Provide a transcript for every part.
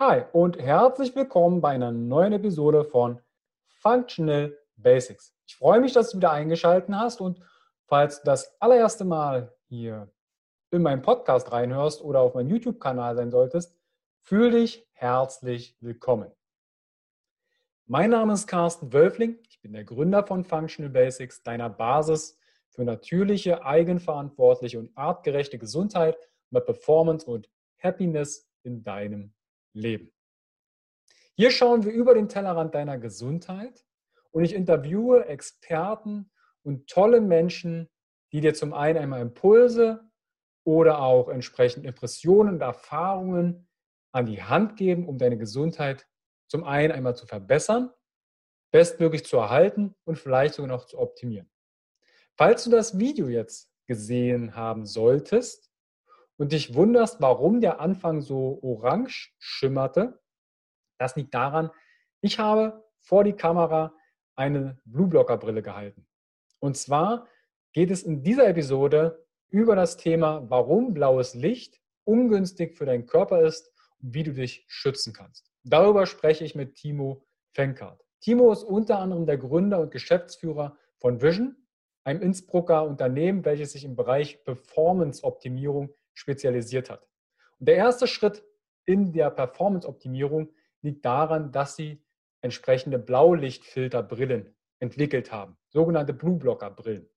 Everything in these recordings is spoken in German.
Hi und herzlich willkommen bei einer neuen Episode von Functional Basics. Ich freue mich, dass du wieder eingeschaltet hast und falls du das allererste Mal hier in meinen Podcast reinhörst oder auf meinem YouTube-Kanal sein solltest, fühl dich herzlich willkommen. Mein Name ist Carsten Wölfling. Ich bin der Gründer von Functional Basics, deiner Basis für natürliche, eigenverantwortliche und artgerechte Gesundheit mit Performance und Happiness in deinem Leben. Hier schauen wir über den Tellerrand deiner Gesundheit und ich interviewe Experten und tolle Menschen, die dir zum einen einmal Impulse oder auch entsprechend Impressionen und Erfahrungen an die Hand geben, um deine Gesundheit zum einen einmal zu verbessern, bestmöglich zu erhalten und vielleicht sogar noch zu optimieren. Falls du das Video jetzt gesehen haben solltest und dich wunderst, warum der Anfang so orange schimmerte, das liegt daran, ich habe vor die Kamera eine Blueblocker-Brille gehalten. Und zwar geht es in dieser Episode über das Thema, warum blaues Licht ungünstig für deinen Körper ist und wie du dich schützen kannst. Darüber spreche ich mit Timo Fenkart. Timo ist unter anderem der Gründer und Geschäftsführer von Vision, einem Innsbrucker Unternehmen, welches sich im Bereich Performance-Optimierung spezialisiert hat. Und der erste Schritt in der Performance-Optimierung liegt daran, dass sie entsprechende Blaulichtfilterbrillen entwickelt haben, sogenannte Blue-Blocker-Brillen.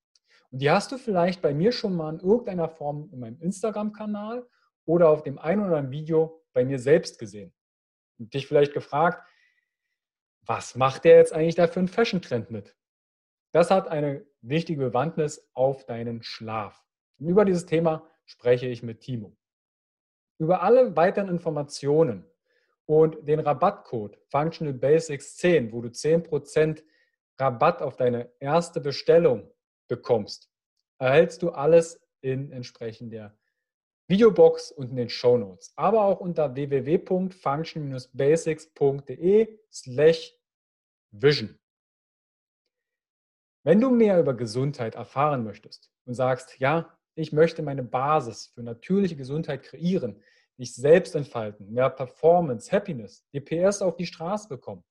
Und die hast du vielleicht bei mir schon mal in irgendeiner Form in meinem Instagram-Kanal oder auf dem ein oder anderen Video bei mir selbst gesehen. Und dich vielleicht gefragt, was macht der jetzt eigentlich da für einen Fashion-Trend mit? Das hat eine wichtige Bewandtnis auf deinen Schlaf. Und über dieses Thema spreche ich mit Timo. Über alle weiteren Informationen und den Rabattcode Functional Basics 10, wo du 10% Rabatt auf deine erste Bestellung bekommst, erhältst du alles in entsprechender Videobox und in den Show Notes, aber auch unter www.function-basics.de slash vision. Wenn du mehr über Gesundheit erfahren möchtest und sagst, ja, ich möchte meine Basis für natürliche Gesundheit kreieren, mich selbst entfalten, mehr Performance, Happiness, DPS auf die Straße bekommen,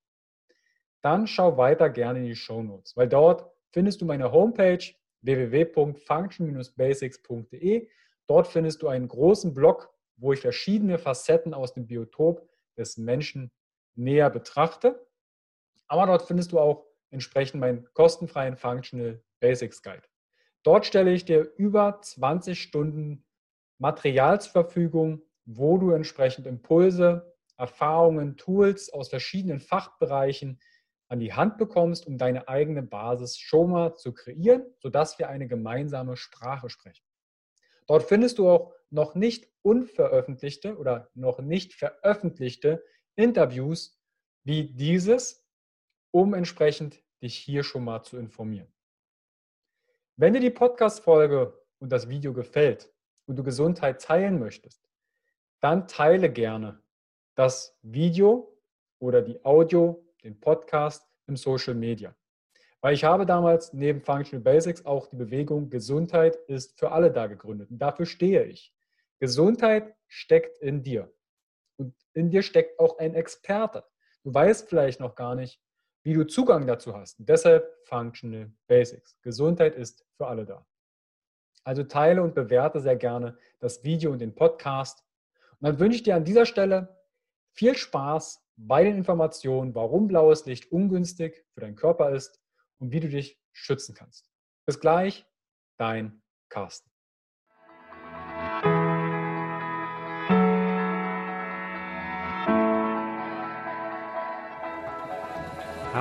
dann schau weiter gerne in die Show Notes, weil dort findest du meine Homepage www.function-basics.de. Dort findest du einen großen Blog, wo ich verschiedene Facetten aus dem Biotop des Menschen näher betrachte. Aber dort findest du auch entsprechend meinen kostenfreien Functional Basics Guide. Dort stelle ich dir über 20 Stunden Material zur Verfügung, wo du entsprechend Impulse, Erfahrungen, Tools aus verschiedenen Fachbereichen an die Hand bekommst, um deine eigene Basis schon mal zu kreieren, sodass wir eine gemeinsame Sprache sprechen. Dort findest du auch noch nicht unveröffentlichte oder noch nicht veröffentlichte Interviews wie dieses um entsprechend dich hier schon mal zu informieren. Wenn dir die Podcast-Folge und das Video gefällt und du Gesundheit teilen möchtest, dann teile gerne das Video oder die Audio, den Podcast im Social Media. Weil ich habe damals neben Functional Basics auch die Bewegung Gesundheit ist für alle da gegründet. Und dafür stehe ich. Gesundheit steckt in dir. Und in dir steckt auch ein Experte. Du weißt vielleicht noch gar nicht, wie du Zugang dazu hast. deshalb Functional Basics. Gesundheit ist für alle da. Also teile und bewerte sehr gerne das Video und den Podcast. Und dann wünsche ich dir an dieser Stelle viel Spaß bei den Informationen, warum blaues Licht ungünstig für deinen Körper ist und wie du dich schützen kannst. Bis gleich, dein Carsten.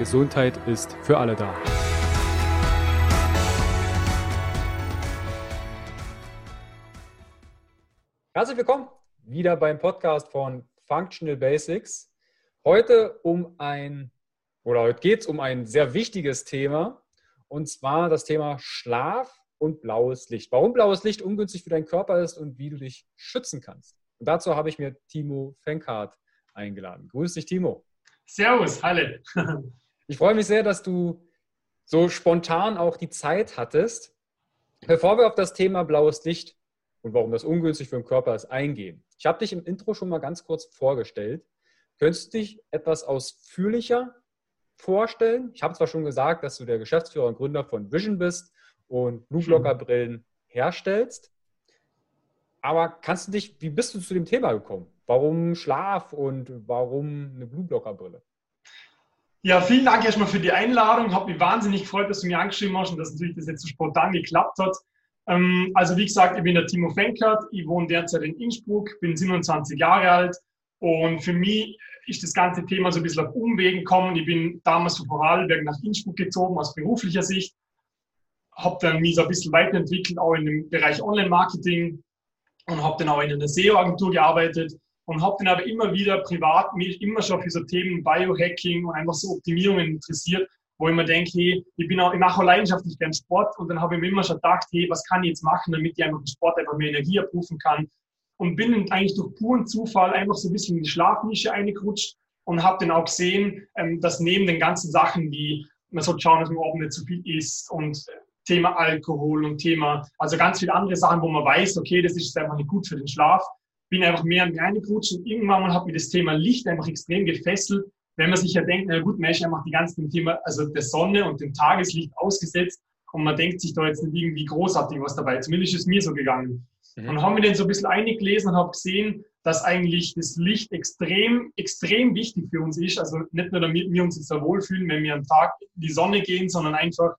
Gesundheit ist für alle da. Herzlich willkommen wieder beim Podcast von Functional Basics. heute um ein, oder heute geht es um ein sehr wichtiges Thema, und zwar das Thema Schlaf und blaues Licht. Warum blaues Licht ungünstig für deinen Körper ist und wie du dich schützen kannst. Und dazu habe ich mir Timo Fenkart eingeladen. Grüß dich, Timo. Servus, Halle. Ich freue mich sehr, dass du so spontan auch die Zeit hattest. Bevor wir auf das Thema blaues Licht und warum das ungünstig für den Körper ist eingehen. Ich habe dich im Intro schon mal ganz kurz vorgestellt. Könntest du dich etwas ausführlicher vorstellen? Ich habe zwar schon gesagt, dass du der Geschäftsführer und Gründer von Vision bist und Blueblocker-Brillen herstellst. Aber kannst du dich, wie bist du zu dem Thema gekommen? Warum Schlaf und warum eine Blueblocker-Brille? Ja, vielen Dank erstmal für die Einladung. Hat mich wahnsinnig gefreut, dass du mir angeschrieben hast und dass natürlich das jetzt so spontan geklappt hat. Ähm, also wie gesagt, ich bin der Timo Fenkert, ich wohne derzeit in Innsbruck, bin 27 Jahre alt und für mich ist das ganze Thema so ein bisschen auf Umwegen gekommen. Ich bin damals von Vorarlberg nach Innsbruck gezogen aus beruflicher Sicht, habe dann mich so ein bisschen weiterentwickelt, auch in dem Bereich Online-Marketing und habe dann auch in einer SEO-Agentur gearbeitet und habe dann aber immer wieder privat mich immer schon für so Themen Biohacking und einfach so Optimierungen interessiert, wo ich mir denke, hey, ich bin auch, ich mache auch leidenschaftlich gern Sport und dann habe ich mir immer schon gedacht, hey, was kann ich jetzt machen, damit ich einfach im Sport einfach mehr Energie abrufen kann und bin eigentlich durch puren Zufall einfach so ein bisschen in die Schlafnische eingerutscht und habe dann auch gesehen, ähm, dass neben den ganzen Sachen wie man sollte schauen, dass man oben nicht zu viel isst und Thema Alkohol und Thema, also ganz viele andere Sachen, wo man weiß, okay, das ist einfach nicht gut für den Schlaf, bin einfach mehr reingerutscht und irgendwann mal hat mir das Thema Licht einfach extrem gefesselt, wenn man sich ja denkt, na gut, man ist einfach die ganze Thema, also der Sonne und dem Tageslicht ausgesetzt und man denkt sich da jetzt nicht irgendwie großartig was dabei. Zumindest ist mir so gegangen. Mhm. Und haben wir den so ein bisschen eingelesen und habe gesehen, dass eigentlich das Licht extrem, extrem wichtig für uns ist. Also nicht nur damit wir uns jetzt da wohlfühlen, wenn wir am Tag in die Sonne gehen, sondern einfach,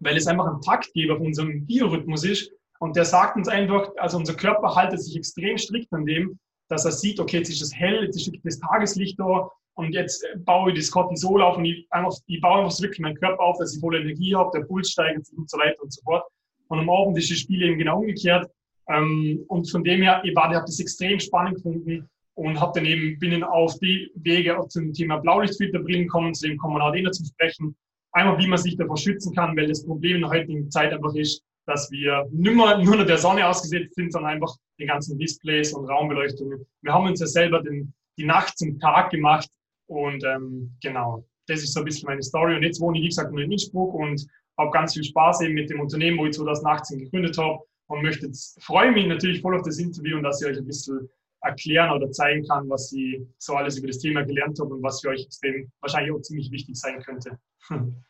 weil es einfach ein Taktgeber von unserem Biorhythmus ist. Und der sagt uns einfach, also unser Körper haltet sich extrem strikt an dem, dass er sieht, okay, jetzt ist es hell, jetzt ist das Tageslicht da und jetzt baue ich das Cortisol auf und ich, einfach, ich baue einfach wirklich meinen Körper auf, dass ich voll Energie habe, der Puls steigt und so weiter und so fort. Und am Abend ist das Spiel eben genau umgekehrt. Ähm, und von dem her, ich, war, ich habe das extrem spannend gefunden und habe dann eben, bin auf die Wege zum Thema Blaulichtfilterbrillen gekommen, zu dem kommen wir eh zu sprechen. Einmal, wie man sich davor schützen kann, weil das Problem in der heutigen Zeit einfach ist, dass wir nimmer nur nur der Sonne ausgesetzt sind, sondern einfach die ganzen Displays und Raumbeleuchtungen. Wir haben uns ja selber den, die Nacht zum Tag gemacht und ähm, genau, das ist so ein bisschen meine Story. Und jetzt wohne ich, wie gesagt, nur in Innsbruck und habe ganz viel Spaß eben mit dem Unternehmen, wo ich 2018 gegründet habe und möchte jetzt, freue mich natürlich voll auf das Interview und dass ich euch ein bisschen erklären oder zeigen kann, was ich so alles über das Thema gelernt habe und was für euch extrem wahrscheinlich auch ziemlich wichtig sein könnte.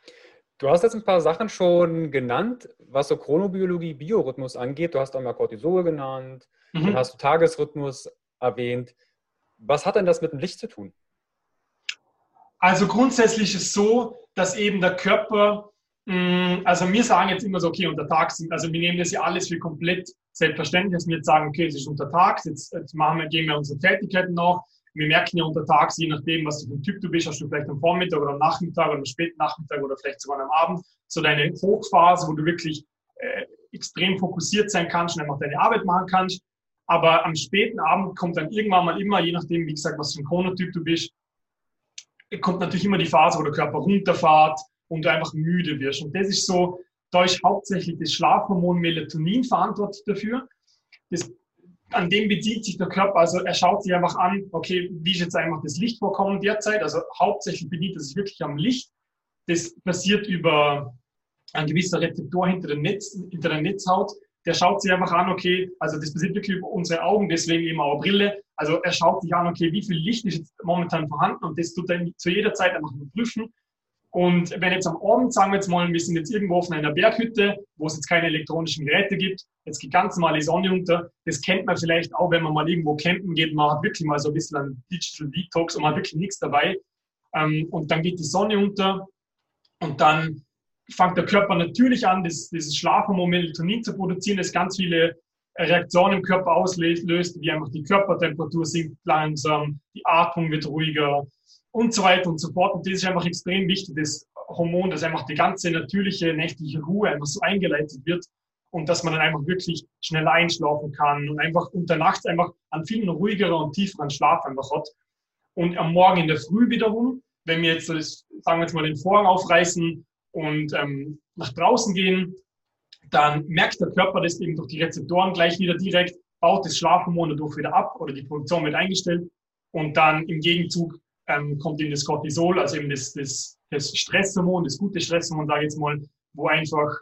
Du hast jetzt ein paar Sachen schon genannt, was so Chronobiologie, Biorhythmus angeht. Du hast auch mal Cortisol genannt, mhm. dann hast du Tagesrhythmus erwähnt. Was hat denn das mit dem Licht zu tun? Also grundsätzlich ist es so, dass eben der Körper, mm, also wir sagen jetzt immer so, okay, unter Tag sind, also wir nehmen das ja alles für komplett selbstverständlich, dass wir jetzt sagen, okay, es ist unter Tag, jetzt, jetzt machen wir, gehen wir unsere Tätigkeiten nach. Wir merken ja unter Tag, je nachdem, was du für ein Typ du bist, hast du vielleicht am Vormittag oder am Nachmittag oder am späten Nachmittag oder vielleicht sogar am Abend so deine Hochphase, wo du wirklich äh, extrem fokussiert sein kannst und einfach deine Arbeit machen kannst. Aber am späten Abend kommt dann irgendwann mal immer, je nachdem, wie gesagt, was für ein Chronotyp du bist, kommt natürlich immer die Phase, wo der Körper runterfährt und du einfach müde wirst. Und das ist so, da ist hauptsächlich das Schlafhormon Melatonin verantwortlich dafür. Das, an dem bezieht sich der Körper, also er schaut sich einfach an, okay, wie ist jetzt einfach das Lichtvorkommen derzeit? Also hauptsächlich bedient er sich wirklich am Licht. Das passiert über ein gewisser Rezeptor hinter der, Netz, hinter der Netzhaut. Der schaut sich einfach an, okay, also das passiert wirklich über unsere Augen, deswegen eben auch Brille. Also er schaut sich an, okay, wie viel Licht ist jetzt momentan vorhanden und das tut er zu jeder Zeit einfach überprüfen. Und wenn jetzt am Abend, sagen wir jetzt mal, wir sind jetzt irgendwo auf einer Berghütte, wo es jetzt keine elektronischen Geräte gibt, jetzt geht ganz normal die Sonne unter. Das kennt man vielleicht auch, wenn man mal irgendwo campen geht, man hat wirklich mal so ein bisschen einen Digital Detox und man hat wirklich nichts dabei. Ähm, und dann geht die Sonne unter und dann fängt der Körper natürlich an, das, dieses Schlafhormon Melatonin zu produzieren, das ganz viele Reaktionen im Körper auslöst, wie einfach die Körpertemperatur sinkt langsam, die Atmung wird ruhiger und so weiter und so fort. Und das ist einfach extrem wichtig, das Hormon, dass einfach die ganze natürliche nächtliche Ruhe einfach so eingeleitet wird und dass man dann einfach wirklich schneller einschlafen kann und einfach unter Nacht einfach einen viel ruhigeren und tieferen Schlaf einfach hat. Und am Morgen in der Früh wiederum, wenn wir jetzt, das, sagen wir jetzt mal, den Vorhang aufreißen und ähm, nach draußen gehen, dann merkt der Körper das eben durch die Rezeptoren gleich wieder direkt, baut das Schlafhormon dadurch wieder ab oder die Produktion wird eingestellt und dann im Gegenzug ähm, kommt eben das Cortisol, also eben das, das, das Stresshormon, das gute Stresshormon, sage ich jetzt mal, wo einfach,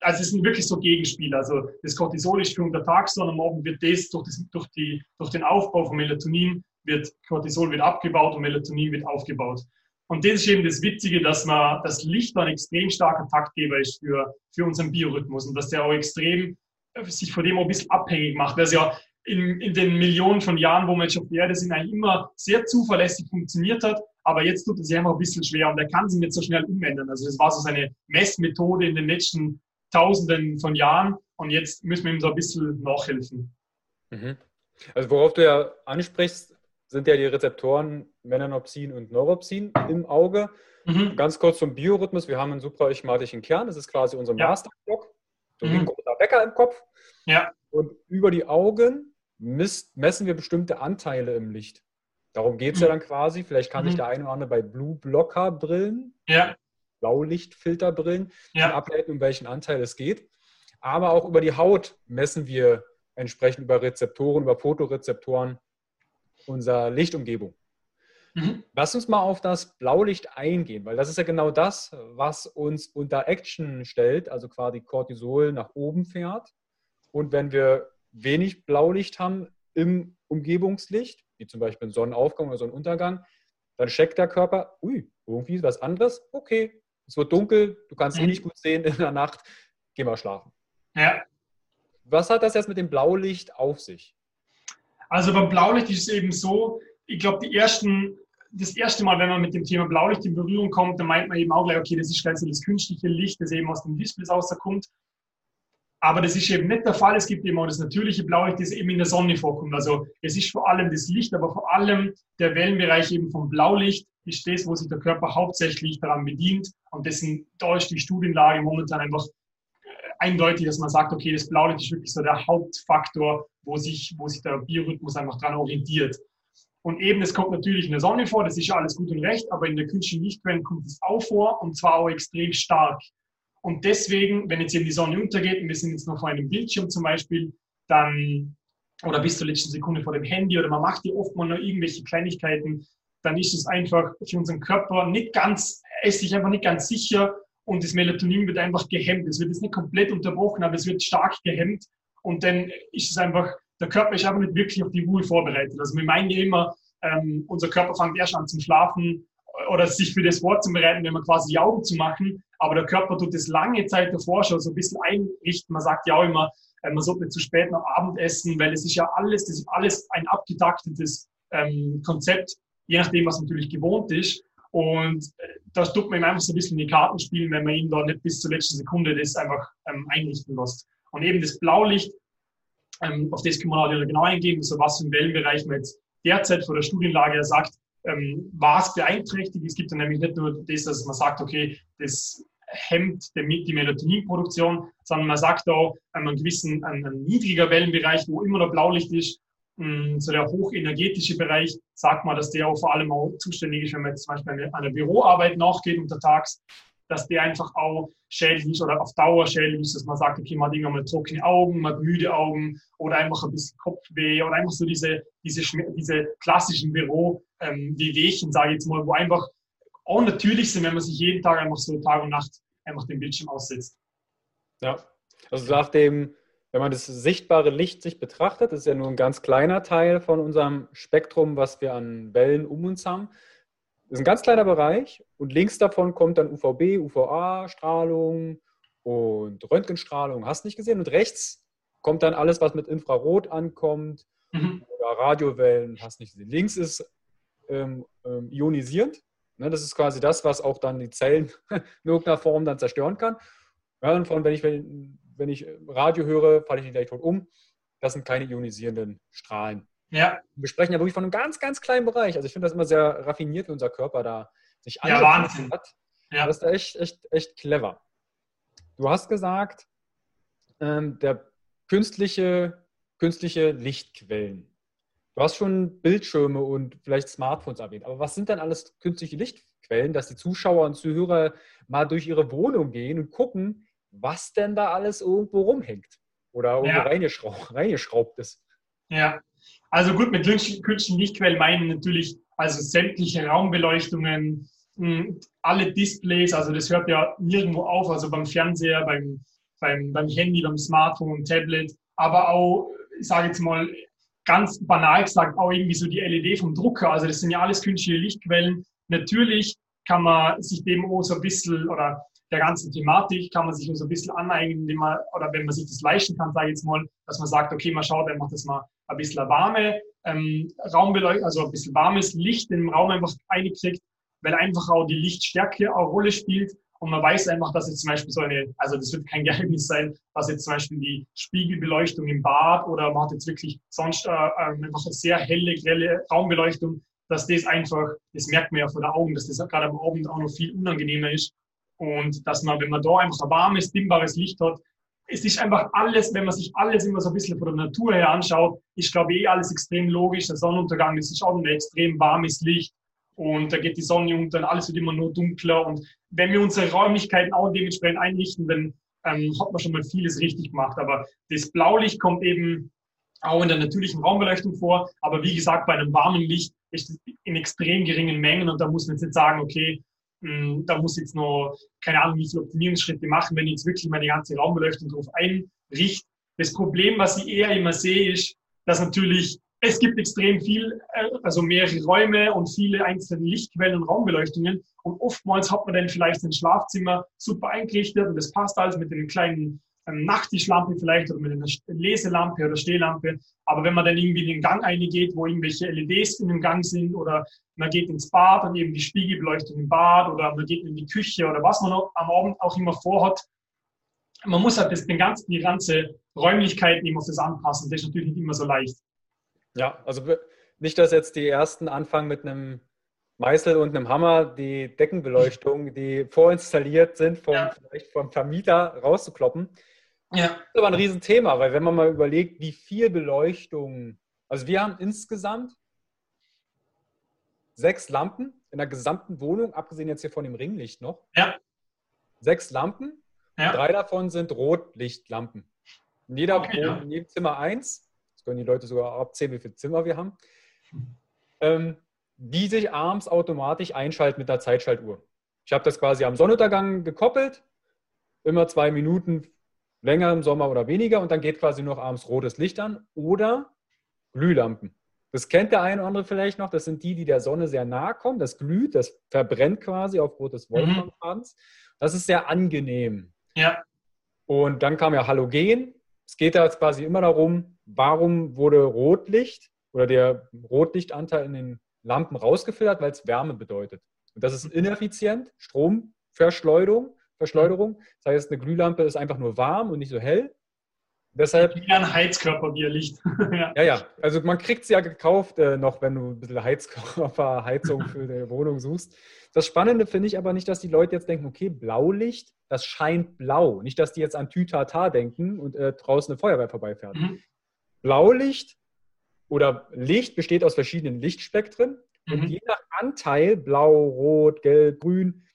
also es sind wirklich so Gegenspiele. Also das Cortisol ist für untertags, sondern morgen wird das durch, das durch, die, durch den Aufbau von Melatonin wird Cortisol wird abgebaut und Melatonin wird aufgebaut. Und das ist eben das Witzige, dass man das Licht ein extrem starker Taktgeber ist für, für unseren Biorhythmus und dass der auch extrem äh, sich von dem auch ein bisschen abhängig macht. Das ja in, in den Millionen von Jahren, wo jetzt auf der Erde sind, eigentlich immer sehr zuverlässig funktioniert hat. Aber jetzt tut es sich einfach ein bisschen schwer und er kann sich nicht so schnell umändern. Also das war so seine Messmethode in den letzten Tausenden von Jahren und jetzt müssen wir ihm so ein bisschen nachhelfen. Mhm. Also worauf du ja ansprichst, sind ja die Rezeptoren Melanopsin und Neuropsin im Auge. Mhm. Ganz kurz zum Biorhythmus. Wir haben einen supraechmatischen Kern. Das ist quasi unser ja. Masterblock. So mhm. wie ein großer Wecker im Kopf. Ja. Und über die Augen misst, messen wir bestimmte Anteile im Licht. Darum geht es mhm. ja dann quasi. Vielleicht kann sich mhm. der eine oder andere bei Blue Blocker Brillen, ja. Blaulichtfilterbrillen, ja. ableiten, um welchen Anteil es geht. Aber auch über die Haut messen wir entsprechend über Rezeptoren, über Fotorezeptoren unserer Lichtumgebung. Mhm. Lass uns mal auf das Blaulicht eingehen, weil das ist ja genau das, was uns unter Action stellt, also quasi Cortisol nach oben fährt. Und wenn wir wenig Blaulicht haben im Umgebungslicht, wie zum Beispiel einen Sonnenaufgang oder Sonnenuntergang, dann checkt der Körper, ui, irgendwie ist was anderes, okay, es wird dunkel, du kannst eh nicht gut sehen in der Nacht, geh mal schlafen. Ja. Was hat das jetzt mit dem Blaulicht auf sich? Also beim Blaulicht ist es eben so, ich glaube, die ersten, das erste Mal, wenn man mit dem Thema Blaulicht in Berührung kommt, dann meint man eben auch gleich, okay, das ist so das künstliche Licht, das eben aus dem Displays rauskommt. Aber das ist eben nicht der Fall. Es gibt eben auch das natürliche Blaulicht, das eben in der Sonne vorkommt. Also es ist vor allem das Licht, aber vor allem der Wellenbereich eben vom Blaulicht ist das, wo sich der Körper hauptsächlich daran bedient. Und dessen, da ist die Studienlage momentan einfach eindeutig, dass man sagt, okay, das Blaulicht ist wirklich so der Hauptfaktor, wo sich, wo sich der Biorhythmus einfach dran orientiert. Und eben, es kommt natürlich in der Sonne vor, das ist ja alles gut und recht, aber in der künstlichen Lichtquelle kommt es auch vor und zwar auch extrem stark. Und deswegen, wenn jetzt eben die Sonne untergeht und wir sind jetzt noch vor einem Bildschirm zum Beispiel, dann, oder bis zur letzten Sekunde vor dem Handy oder man macht ja oft mal noch irgendwelche Kleinigkeiten, dann ist es einfach für unseren Körper nicht ganz, er ist sich einfach nicht ganz sicher, und das Melatonin wird einfach gehemmt. Es wird jetzt nicht komplett unterbrochen, aber es wird stark gehemmt und dann ist es einfach, der Körper ist einfach nicht wirklich auf die Ruhe vorbereitet. Also wir meinen ja immer, ähm, unser Körper fängt erst an zum Schlafen oder sich für das Wort zu bereiten, wenn man quasi die Augen zu machen, aber der Körper tut das lange Zeit davor schon so ein bisschen einrichten. Man sagt ja auch immer, äh, man sollte nicht zu spät nach Abend essen, weil es ist ja alles, das ist alles ein abgetaktetes ähm, Konzept, je nachdem, was natürlich gewohnt ist. Und äh, das tut man ihm einfach so ein bisschen in die Karten spielen, wenn man ihn da nicht bis zur letzten Sekunde das einfach ähm, einrichten lässt. Und eben das Blaulicht, ähm, auf das können wir natürlich genau eingehen, so was im Wellenbereich man jetzt derzeit vor der Studienlage sagt, ähm, was beeinträchtigt. Es gibt dann nämlich nicht nur das, dass man sagt, okay, das hemmt die Melatoninproduktion, sondern man sagt auch, ähm, einen gewissen, ein, ein niedriger Wellenbereich, wo immer noch Blaulicht ist, Mm, so der hochenergetische Bereich, sagt man, dass der auch vor allem auch zuständig ist, wenn man jetzt zum Beispiel an der Büroarbeit nachgeht untertags, dass der einfach auch schädlich ist oder auf Dauer schädlich ist, dass man sagt, okay, man hat irgendwann mal trockene Augen, man hat müde Augen oder einfach ein bisschen Kopfweh oder einfach so diese, diese, diese klassischen Büro, ähm, sage ich jetzt mal, wo einfach auch natürlich sind, wenn man sich jeden Tag einfach so Tag und Nacht einfach den Bildschirm aussetzt. Ja, also nach dem wenn man das sichtbare Licht sich betrachtet, ist ja nur ein ganz kleiner Teil von unserem Spektrum, was wir an Wellen um uns haben. Das ist ein ganz kleiner Bereich und links davon kommt dann UVB, UVA-Strahlung und Röntgenstrahlung, hast nicht gesehen. Und rechts kommt dann alles, was mit Infrarot ankommt mhm. oder Radiowellen, hast nicht gesehen. Links ist ähm, ähm, ionisierend. Ne, das ist quasi das, was auch dann die Zellen in irgendeiner Form dann zerstören kann. Ja, und von, wenn ich, wenn, wenn ich Radio höre, falle ich nicht gleich tot um. Das sind keine ionisierenden Strahlen. Ja. Wir sprechen ja wirklich von einem ganz, ganz kleinen Bereich. Also ich finde das immer sehr raffiniert, wie unser Körper da sich ja, Wahnsinn. hat. Ja. Das ist echt, echt, echt clever. Du hast gesagt, ähm, der künstliche, künstliche Lichtquellen. Du hast schon Bildschirme und vielleicht Smartphones erwähnt, aber was sind denn alles künstliche Lichtquellen, dass die Zuschauer und Zuhörer mal durch ihre Wohnung gehen und gucken, was denn da alles irgendwo rumhängt oder irgendwo ja. reingeschraubt, reingeschraubt ist? Ja, also gut, mit künstlichen Lichtquellen meinen natürlich also sämtliche Raumbeleuchtungen, hm, alle Displays, also das hört ja nirgendwo auf, also beim Fernseher, beim, beim, beim Handy, beim Smartphone, Tablet, aber auch, ich sage jetzt mal, ganz banal gesagt, auch irgendwie so die LED vom Drucker. Also das sind ja alles künstliche Lichtquellen. Natürlich kann man sich dem auch so ein bisschen, oder der ganzen Thematik kann man sich so ein bisschen aneignen, indem man, oder wenn man sich das leisten kann, sage ich jetzt mal, dass man sagt, okay, man schaut einfach, dass man ein bisschen warme ähm, Raumbeleuchtung, also ein bisschen warmes Licht in den Raum einfach einkriegt, weil einfach auch die Lichtstärke eine Rolle spielt. Und man weiß einfach, dass jetzt zum Beispiel so eine, also das wird kein Geheimnis sein, dass jetzt zum Beispiel die Spiegelbeleuchtung im Bad oder man hat jetzt wirklich sonst äh, ähm, einfach eine sehr helle, grelle Raumbeleuchtung, dass das einfach, das merkt man ja von den Augen, dass das gerade am Abend auch noch viel unangenehmer ist. Und dass man, wenn man da einfach ein warmes, dimmbares Licht hat, es ist einfach alles, wenn man sich alles immer so ein bisschen von der Natur her anschaut, ist, glaube ich, eh alles extrem logisch. Der Sonnenuntergang, das ist auch ein extrem warmes Licht und da geht die Sonne unter und alles wird immer nur dunkler. Und wenn wir unsere Räumlichkeiten auch dementsprechend einrichten, dann ähm, hat man schon mal vieles richtig gemacht. Aber das Blaulicht kommt eben auch in der natürlichen Raumbeleuchtung vor. Aber wie gesagt, bei einem warmen Licht ist es in extrem geringen Mengen und da muss man jetzt nicht sagen, okay, da muss ich jetzt noch, keine Ahnung, wie viele Optimierungsschritte machen, wenn ich jetzt wirklich meine ganze Raumbeleuchtung darauf einrichte. Das Problem, was ich eher immer sehe, ist, dass natürlich es gibt extrem viel, äh, also mehrere Räume und viele einzelne Lichtquellen und Raumbeleuchtungen. Und oftmals hat man dann vielleicht sein Schlafzimmer super eingerichtet und das passt alles mit einer kleinen Nachttischlampe vielleicht oder mit einer Leselampe oder Stehlampe. Aber wenn man dann irgendwie in den Gang eingeht, wo irgendwelche LEDs in dem Gang sind oder man geht ins Bad und eben die Spiegelbeleuchtung im Bad oder man geht in die Küche oder was man am Abend auch immer vorhat, man muss halt das, den ganzen, die ganze Räumlichkeit eben auf das anpassen. Das ist natürlich nicht immer so leicht. Ja, also nicht, dass jetzt die ersten anfangen mit einem Meißel und einem Hammer die Deckenbeleuchtung, die vorinstalliert sind, vom, ja. vielleicht vom Vermieter rauszukloppen. Ja. Das ist aber ein Riesenthema, weil wenn man mal überlegt, wie viel Beleuchtung, also wir haben insgesamt sechs Lampen in der gesamten Wohnung, abgesehen jetzt hier von dem Ringlicht noch. Ja. Sechs Lampen. Ja. Drei davon sind Rotlichtlampen. In, jeder okay, Wohnung, in jedem Zimmer eins können die Leute sogar abzählen, wie viele Zimmer wir haben, ähm, die sich abends automatisch einschalten mit der Zeitschaltuhr. Ich habe das quasi am Sonnenuntergang gekoppelt, immer zwei Minuten länger im Sommer oder weniger und dann geht quasi noch abends rotes Licht an oder Glühlampen. Das kennt der eine oder andere vielleicht noch. Das sind die, die der Sonne sehr nahe kommen. Das glüht, das verbrennt quasi aufgrund des mhm. Wolframfadens. Das ist sehr angenehm. Ja. Und dann kam ja Halogen. Es geht da jetzt quasi immer darum, warum wurde Rotlicht oder der Rotlichtanteil in den Lampen rausgefiltert? Weil es Wärme bedeutet. Und das ist mhm. ineffizient, Stromverschleudung. Verschleuderung. Das heißt, eine Glühlampe ist einfach nur warm und nicht so hell. Deshalb, wie ein Heizkörper, wie er Licht. ja. ja, ja. Also man kriegt es ja gekauft äh, noch, wenn du ein bisschen Heizkörper, Heizung für deine Wohnung suchst. Das Spannende finde ich aber nicht, dass die Leute jetzt denken, okay, Blaulicht, das scheint blau. Nicht, dass die jetzt an Tütata denken und äh, draußen eine Feuerwehr vorbeifährt. Mhm. Blaulicht oder Licht besteht aus verschiedenen Lichtspektren. Mhm. Und je nach Anteil, blau, rot, gelb, grün,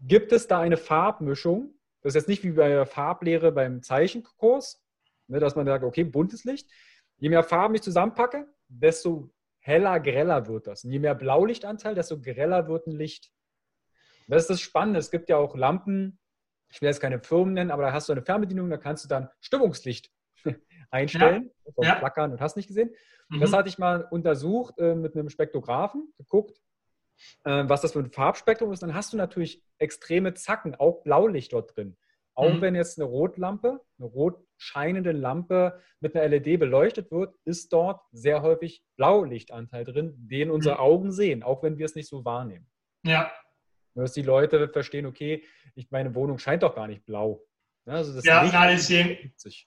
gibt es da eine Farbmischung. Das ist jetzt nicht wie bei der Farblehre beim Zeichenkurs, ne, dass man sagt, okay, buntes Licht. Je mehr Farben ich zusammenpacke, desto heller, greller wird das. Und je mehr Blaulichtanteil, desto greller wird ein Licht. Das ist das Spannende. Es gibt ja auch Lampen, ich will jetzt keine Firmen nennen, aber da hast du eine Fernbedienung, da kannst du dann Stimmungslicht einstellen, ja. ja. Flackern und hast nicht gesehen. Mhm. Das hatte ich mal untersucht äh, mit einem Spektrographen, geguckt, was das für ein Farbspektrum ist. Dann hast du natürlich extreme Zacken, auch Blaulicht dort drin. Auch mhm. wenn jetzt eine Rotlampe, eine rot scheinende Lampe mit einer LED beleuchtet wird, ist dort sehr häufig Blaulichtanteil drin, den unsere mhm. Augen sehen, auch wenn wir es nicht so wahrnehmen. Ja. Dass die Leute verstehen, okay, ich, meine Wohnung scheint doch gar nicht blau. Also das ja, Licht na, das ist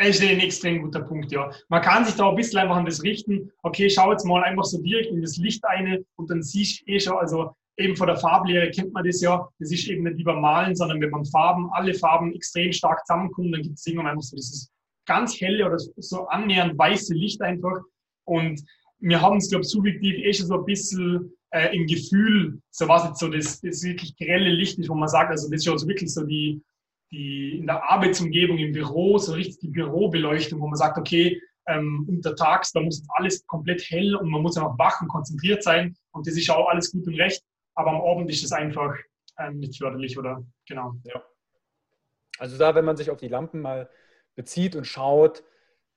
ja, ist ein extrem guter Punkt, ja. Man kann sich da ein bisschen einfach an das richten. Okay, schau jetzt mal einfach so direkt in das Licht eine und dann siehst du eh schon, also eben von der Farblehre kennt man das ja. Das ist eben nicht lieber malen, sondern wenn man Farben, alle Farben extrem stark zusammenkommen, dann gibt es irgendwann einfach so dieses ganz helle oder so annähernd weiße Licht einfach. Und wir haben es, glaube ich, subjektiv eh schon so ein bisschen äh, im Gefühl, so was jetzt so das, das wirklich grelle Licht ist, wo man sagt, also das ist schon so wirklich so die, die in der Arbeitsumgebung im Büro, so richtig die Bürobeleuchtung, wo man sagt, okay, ähm, untertags, da muss alles komplett hell und man muss einfach wach und konzentriert sein und das ist auch alles gut und recht, aber am Abend ist es einfach ähm, nicht förderlich oder genau. Ja. Also da, wenn man sich auf die Lampen mal bezieht und schaut,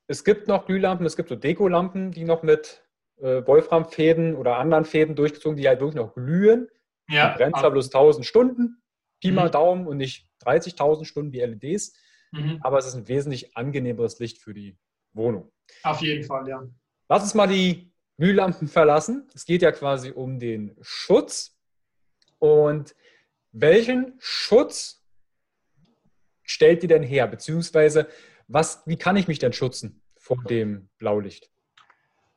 es gibt noch Glühlampen, es gibt so Dekolampen, die noch mit äh, Wolframfäden oder anderen Fäden durchgezogen, die halt wirklich noch glühen. Ja. Die brennt zwar bloß 1000 Stunden, Pi mal mhm. Daumen und nicht 30.000 Stunden wie LEDs, mhm. aber es ist ein wesentlich angenehmeres Licht für die Wohnung. Auf jeden Fall, ja. Lass uns mal die Glühlampen verlassen. Es geht ja quasi um den Schutz. Und welchen Schutz stellt ihr denn her? Beziehungsweise, was, wie kann ich mich denn schützen vor dem Blaulicht?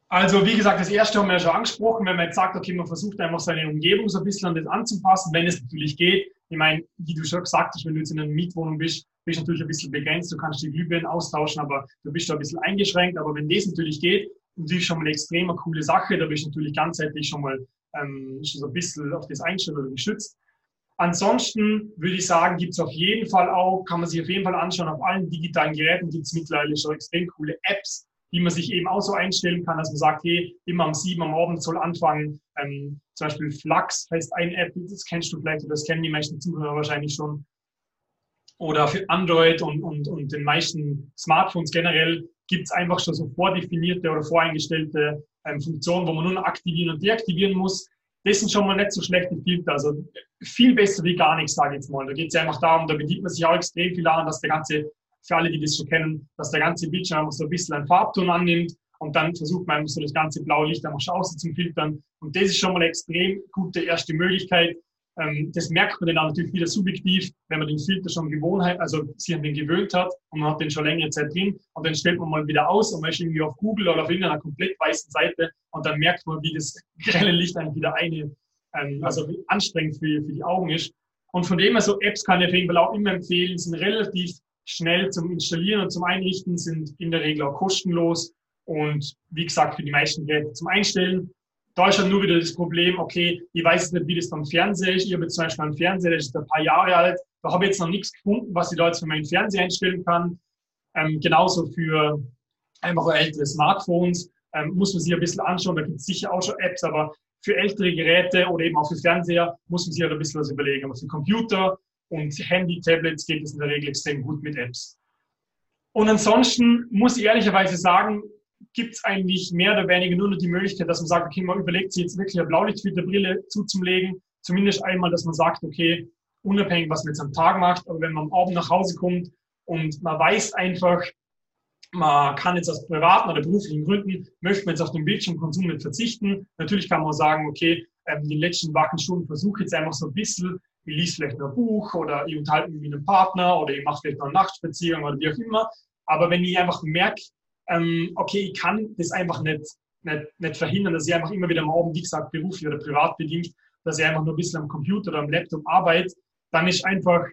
Also, wie gesagt, das erste haben wir ja schon angesprochen, wenn man jetzt sagt, okay, man versucht einfach seine Umgebung so ein bisschen an das anzupassen, wenn es natürlich geht. Ich meine, wie du schon gesagt hast, wenn du jetzt in einer Mietwohnung bist, bist du natürlich ein bisschen begrenzt, du kannst die Glühbirnen austauschen, aber du bist da ein bisschen eingeschränkt. Aber wenn das natürlich geht, natürlich schon mal eine extrem coole Sache, da bist du natürlich ganzheitlich schon mal ähm, schon so ein bisschen auf das eingestellt oder geschützt. Ansonsten würde ich sagen, gibt es auf jeden Fall auch, kann man sich auf jeden Fall anschauen, auf allen digitalen Geräten gibt es mittlerweile schon extrem coole Apps, die man sich eben auch so einstellen kann, dass man sagt, hey, immer um sieben am Abend soll anfangen. Ähm, zum Beispiel Flux heißt eine App, das kennst du vielleicht oder das kennen die meisten Zuhörer wahrscheinlich schon. Oder für Android und, und, und den meisten Smartphones generell gibt es einfach schon so vordefinierte oder voreingestellte ähm, Funktionen, wo man nur aktivieren und deaktivieren muss. Das sind schon mal nicht so schlechte Filter. Also viel besser wie gar nichts, sage ich jetzt mal. Da geht es einfach darum, da bedient man sich auch extrem viel an, dass der ganze für alle, die das schon kennen, dass der ganze Bildschirm so ein bisschen einen Farbton annimmt und dann versucht man so das ganze blaue Licht einfach schon außen zu filtern. Und das ist schon mal eine extrem gute erste Möglichkeit. Ähm, das merkt man dann auch natürlich wieder subjektiv, wenn man den Filter schon Gewohnheit, also sich an den gewöhnt hat und man hat den schon längere Zeit drin und dann stellt man mal wieder aus und man ist irgendwie auf Google oder auf irgendeiner komplett weißen Seite und dann merkt man, wie das grelle Licht eigentlich wieder eine, ähm, also anstrengend für, für die Augen ist. Und von dem her so Apps kann ich auf jeden Fall auch immer empfehlen, sind relativ schnell zum Installieren und zum Einrichten, sind in der Regel auch kostenlos und wie gesagt für die meisten Geräte zum Einstellen. Da ist halt nur wieder das Problem, okay, ich weiß nicht, wie das beim Fernseher ist. Ich habe jetzt zum Beispiel einen Fernseher, der ist ein paar Jahre alt. Da habe ich jetzt noch nichts gefunden, was ich da jetzt für meinen Fernseher einstellen kann. Ähm, genauso für einfach ältere Smartphones ähm, muss man sich ein bisschen anschauen. Da gibt es sicher auch schon Apps, aber für ältere Geräte oder eben auch für Fernseher muss man sich halt ein bisschen was überlegen. Aber für Computer und Handy, Tablets geht es in der Regel extrem gut mit Apps. Und ansonsten muss ich ehrlicherweise sagen, gibt es eigentlich mehr oder weniger nur noch die Möglichkeit, dass man sagt, okay, man überlegt sich jetzt wirklich eine Blaulichtfilterbrille zuzulegen. Zumindest einmal, dass man sagt, okay, unabhängig, was man jetzt am Tag macht, aber wenn man am Abend nach Hause kommt und man weiß einfach, man kann jetzt aus privaten oder beruflichen Gründen, möchte man jetzt auf den Bildschirmkonsum nicht verzichten. Natürlich kann man sagen, okay, ähm, die letzten wachen Stunden versuche jetzt einfach so ein bisschen ich lese vielleicht ein Buch oder ich unterhalte mich mit einem Partner oder ich mache vielleicht noch einen Nachtspaziergang oder wie auch immer. Aber wenn ich einfach merke, ähm, okay, ich kann das einfach nicht, nicht, nicht verhindern, dass ich einfach immer wieder am Abend, wie gesagt, beruflich oder privat bedingt, dass ich einfach nur ein bisschen am Computer oder am Laptop arbeite, dann ist einfach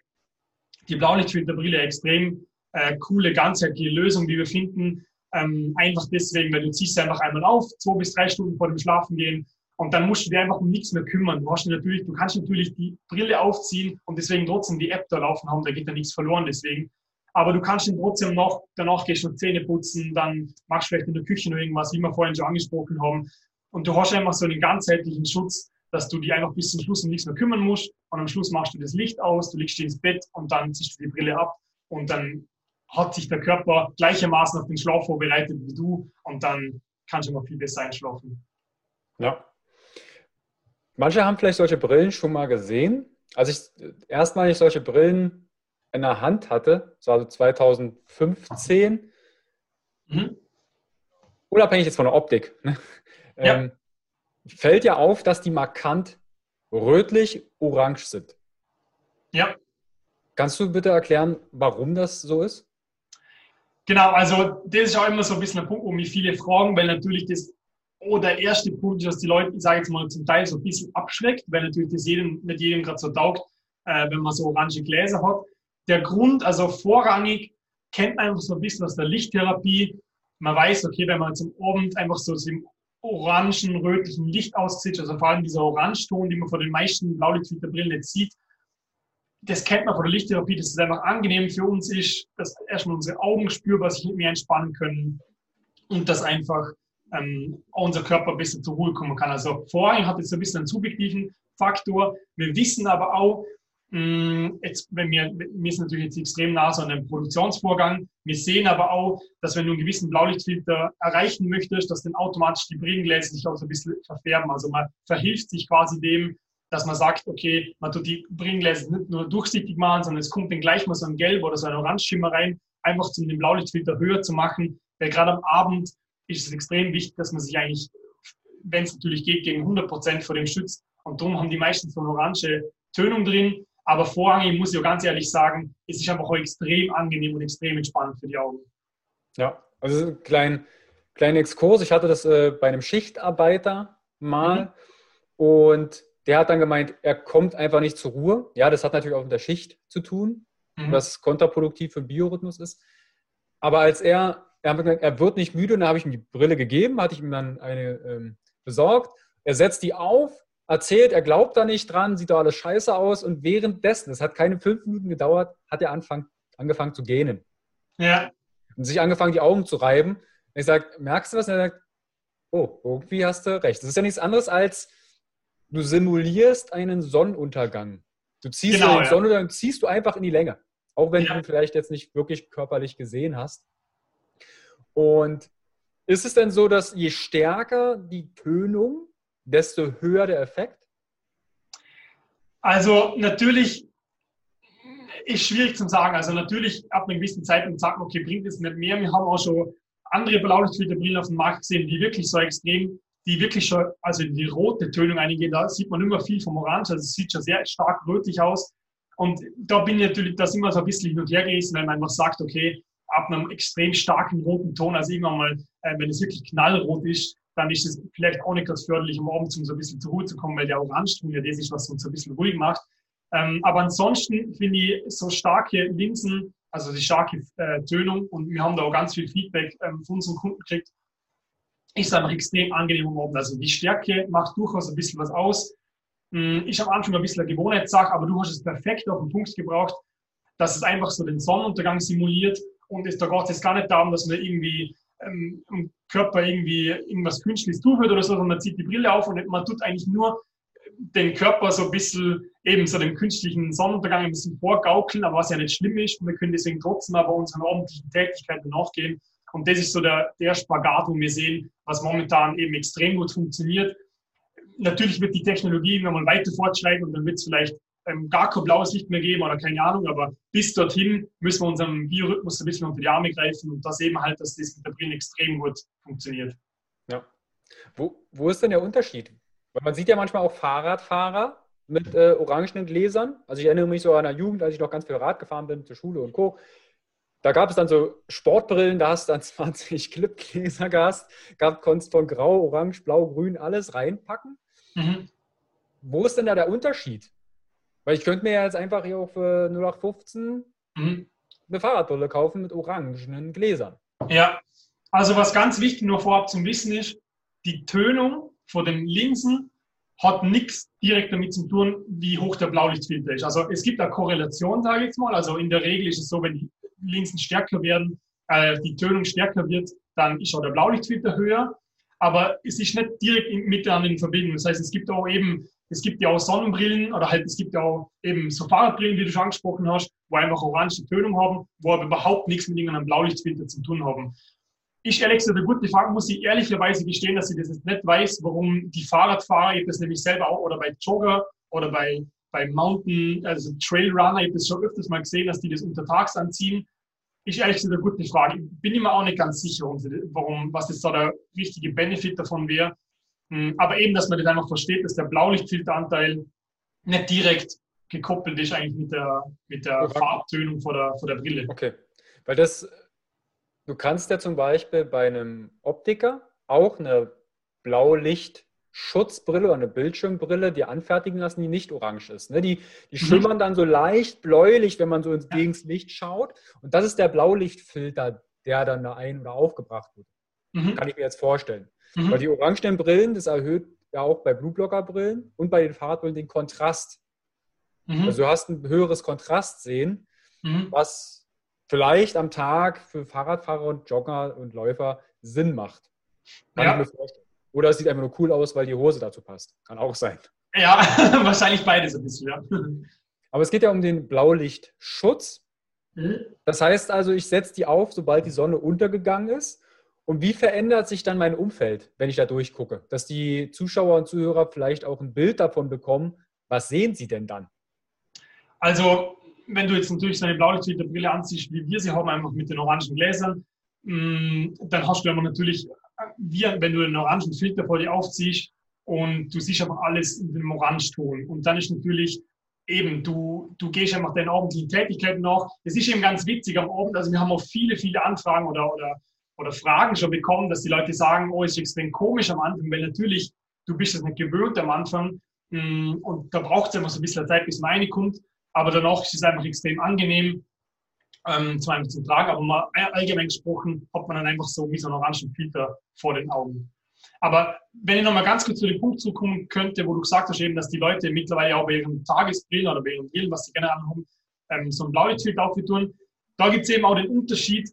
die Blaulichtfilterbrille extrem äh, coole, ganzheitliche Lösung, die wir finden. Ähm, einfach deswegen, weil du ziehst sie einfach einmal auf, zwei bis drei Stunden vor dem Schlafen gehen und dann musst du dir einfach um nichts mehr kümmern. Du, hast natürlich, du kannst natürlich die Brille aufziehen und deswegen trotzdem die App da laufen haben, da geht ja nichts verloren deswegen. Aber du kannst ihn trotzdem noch, danach gehst du Zähne putzen, dann machst du vielleicht in der Küche noch irgendwas, wie wir vorhin schon angesprochen haben. Und du hast einfach so einen ganzheitlichen Schutz, dass du dich einfach bis zum Schluss um nichts mehr kümmern musst. Und am Schluss machst du das Licht aus, du legst dich ins Bett und dann ziehst du die Brille ab und dann hat sich der Körper gleichermaßen auf den Schlaf vorbereitet wie du und dann kannst du noch viel besser einschlafen. Ja, Manche haben vielleicht solche Brillen schon mal gesehen. Als ich erstmalig solche Brillen in der Hand hatte, das war also 2015, mhm. unabhängig jetzt von der Optik, ne? ja. ähm, fällt ja auf, dass die markant rötlich-orange sind. Ja. Kannst du bitte erklären, warum das so ist? Genau, also das ist auch immer so ein bisschen ein Punkt, wo mich viele fragen, weil natürlich das Oh, der erste Punkt ist, dass die Leute, ich sage jetzt mal, zum Teil so ein bisschen abschreckt, weil natürlich das jedem, nicht jedem gerade so taugt, äh, wenn man so orange Gläser hat. Der Grund, also vorrangig, kennt man einfach so ein bisschen aus der Lichttherapie. man weiß, okay, wenn man zum Abend einfach so dem orangen, rötlichen Licht auszieht, also vor allem dieser Orangeton, den man von den meisten Blaulichtfilterbrillen jetzt sieht, das kennt man von der Lichttherapie, dass es einfach angenehm für uns ist, dass erstmal unsere Augen spürbar sich mehr entspannen können und dass einfach ähm, unser Körper besser zur Ruhe kommen kann. Also vorhin hat jetzt ein bisschen einen subjektiven Faktor. Wir wissen aber auch, Mm, jetzt, wenn wir, wir sind natürlich jetzt extrem nah an einem Produktionsvorgang. Wir sehen aber auch, dass wenn du einen gewissen Blaulichtfilter erreichen möchtest, dass dann automatisch die Brillengläser sich auch so ein bisschen verfärben. Also man verhilft sich quasi dem, dass man sagt, okay, man tut die Brillengläser nicht nur durchsichtig machen, sondern es kommt dann gleich mal so ein Gelb oder so ein Orangeschimmer rein, einfach um den Blaulichtfilter höher zu machen. Weil gerade am Abend ist es extrem wichtig, dass man sich eigentlich, wenn es natürlich geht, gegen 100 Prozent vor dem schützt. Und darum haben die meisten so eine orange Tönung drin. Aber vorrangig muss ich auch ganz ehrlich sagen, es ist einfach auch extrem angenehm und extrem entspannend für die Augen. Ja, also ein klein, kleiner Exkurs. Ich hatte das äh, bei einem Schichtarbeiter mal mhm. und der hat dann gemeint, er kommt einfach nicht zur Ruhe. Ja, das hat natürlich auch mit der Schicht zu tun, mhm. was kontraproduktiv für den Biorhythmus ist. Aber als er, er, wird nicht müde und da habe ich ihm die Brille gegeben, hatte ich ihm dann eine ähm, besorgt. Er setzt die auf erzählt, er glaubt da nicht dran, sieht doch alles scheiße aus und währenddessen, es hat keine fünf Minuten gedauert, hat er anfang, angefangen zu gähnen. Ja. Und sich angefangen, die Augen zu reiben. Und ich sage, merkst du was? Und er sagt, oh, irgendwie hast du recht. Das ist ja nichts anderes als, du simulierst einen Sonnenuntergang. Du ziehst genau, den ja. Sonnenuntergang, ziehst du einfach in die Länge. Auch wenn ja. du ihn vielleicht jetzt nicht wirklich körperlich gesehen hast. Und ist es denn so, dass je stärker die Tönung, desto höher der Effekt? Also natürlich ist schwierig zu sagen. Also natürlich ab einem gewissen Zeitpunkt sagt man, okay, bringt es nicht mehr. Wir haben auch schon andere Blaulichtfilterbrillen auf dem Markt gesehen, die wirklich so extrem, die wirklich schon, also die rote Tönung eingehen, da sieht man immer viel vom Orange, also es sieht schon sehr stark rötlich aus. Und da bin ich natürlich, da sind wir so ein bisschen hin und her gewesen, wenn man einfach sagt, okay, ab einem extrem starken roten Ton, also irgendwann mal, äh, wenn es wirklich knallrot ist, dann ist es vielleicht auch nicht ganz förderlich, um abends um so ein bisschen zur Ruhe zu kommen, weil der Orangeton ja das ist, was uns so ein bisschen ruhig macht. Ähm, aber ansonsten finde ich so starke Linsen, also die starke äh, Tönung, und wir haben da auch ganz viel Feedback ähm, von unseren Kunden gekriegt, ist einfach extrem angenehm am Abend. Also die Stärke macht durchaus ein bisschen was aus. Ähm, ich habe am Anfang ein bisschen eine Gewohnheitssache, aber du hast es perfekt auf den Punkt gebraucht, dass es einfach so den Sonnenuntergang simuliert und es, da geht es jetzt gar nicht darum, dass man irgendwie ähm, im Körper irgendwie irgendwas künstliches zuführt oder so, sondern man zieht die Brille auf und man tut eigentlich nur den Körper so ein bisschen eben so dem künstlichen Sonnenuntergang ein bisschen vorgaukeln, aber was ja nicht schlimm ist. Und wir können deswegen trotzdem aber unseren ordentlichen Tätigkeiten nachgehen. Und das ist so der, der Spagat, wo wir sehen, was momentan eben extrem gut funktioniert. Natürlich wird die Technologie irgendwann mal weiter fortschreiten und dann wird es vielleicht ähm, gar kein blaues Licht mehr geben oder keine Ahnung, aber bis dorthin müssen wir unserem Biorhythmus ein bisschen unter die Arme greifen und das eben halt, dass das mit der Brille extrem gut funktioniert. Ja. Wo, wo ist denn der Unterschied? Weil man sieht ja manchmal auch Fahrradfahrer mit äh, orangenen Gläsern. Also ich erinnere mich so an der Jugend, als ich noch ganz viel Rad gefahren bin zur Schule und Co. Da gab es dann so Sportbrillen, da hast du dann 20 Clipgläser gehabt, gab, konntest von Grau, Orange, Blau, Grün alles reinpacken. Mhm. Wo ist denn da der Unterschied? Weil ich könnte mir ja jetzt einfach hier auch für 0815 mhm. eine Fahrradbrille kaufen mit orangenen Gläsern. Ja, also was ganz wichtig nur vorab zum Wissen ist, die Tönung von den Linsen hat nichts direkt damit zu tun, wie hoch der Blaulichtfilter ist. Also es gibt eine Korrelation, sage ich jetzt mal. Also in der Regel ist es so, wenn die Linsen stärker werden, äh, die Tönung stärker wird, dann ist auch der Blaulichtfilter höher. Aber es ist nicht direkt miteinander in Verbindung. Das heißt, es gibt auch eben es gibt ja auch Sonnenbrillen oder halt es gibt ja auch eben so Fahrradbrillen, wie du schon angesprochen hast, wo einfach orange Tönung haben, wo aber überhaupt nichts mit irgendeinem Blaulichtfilter zu tun haben. Ich gesagt, eine gute Frage, muss ich ehrlicherweise gestehen, dass ich das jetzt nicht weiß, warum die Fahrradfahrer, ich habe das nämlich selber auch, oder bei Jogger oder bei, bei Mountain, also Trailrunner, ich habe das schon öfters mal gesehen, dass die das untertags anziehen. Ich ehrlich gesagt, eine gute Frage. Ich bin immer auch nicht ganz sicher, warum, was das da der richtige Benefit davon wäre. Hm, aber eben, dass man das einfach versteht, dass der Blaulichtfilteranteil nicht direkt gekoppelt ist eigentlich mit der, mit der okay. Farbtönung vor der, vor der Brille. Okay, weil das, du kannst ja zum Beispiel bei einem Optiker auch eine Blaulichtschutzbrille oder eine Bildschirmbrille dir anfertigen lassen, die nicht orange ist. Ne? Die, die mhm. schimmern dann so leicht bläulich, wenn man so ins ja. Licht schaut. Und das ist der Blaulichtfilter der dann da ein- oder aufgebracht wird. Mhm. Kann ich mir jetzt vorstellen. Mhm. Weil die orangenen Brillen, das erhöht ja auch bei Blueblocker-Brillen und bei den Fahrradbrillen den Kontrast. Mhm. Also du hast ein höheres Kontrastsehen, mhm. was vielleicht am Tag für Fahrradfahrer und Jogger und Läufer Sinn macht. Kann ja. ich mir vorstellen. Oder es sieht einfach nur cool aus, weil die Hose dazu passt. Kann auch sein. Ja, wahrscheinlich beides ein bisschen, ja. Aber es geht ja um den Blaulichtschutz. Mhm. Das heißt also, ich setze die auf, sobald die Sonne untergegangen ist. Und wie verändert sich dann mein Umfeld, wenn ich da durchgucke? Dass die Zuschauer und Zuhörer vielleicht auch ein Bild davon bekommen, was sehen sie denn dann? Also, wenn du jetzt natürlich so eine Blaulichtfilterbrille anziehst, wie wir sie haben, einfach mit den orangen Gläsern, mm, dann hast du aber natürlich, wenn du einen orangen Filter vor dir aufziehst und du siehst einfach alles in dem Orangeton. Und dann ist natürlich eben, du, du gehst einfach deinen abendlichen Tätigkeiten nach. Es ist eben ganz witzig am Abend, also wir haben auch viele, viele Anfragen oder, oder, oder Fragen schon bekommen, dass die Leute sagen, oh, ist extrem komisch am Anfang, weil natürlich, du bist das nicht gewöhnt am Anfang mm, und da braucht es einfach so ein bisschen Zeit, bis meine kommt, aber danach ist es einfach extrem angenehm, ähm, zwar einfach zum Tragen, aber mal allgemein gesprochen hat man dann einfach so wie so einen orangen Filter vor den Augen. Aber wenn ich nochmal ganz kurz zu dem Punkt zukommen könnte, wo du gesagt hast, eben, dass die Leute mittlerweile auch bei ihren Tagesbrillen oder bei ihren Brillen, was sie gerne anhaben, ähm, so ein Blaulichtfilter aufgetun. Da gibt es eben auch den Unterschied,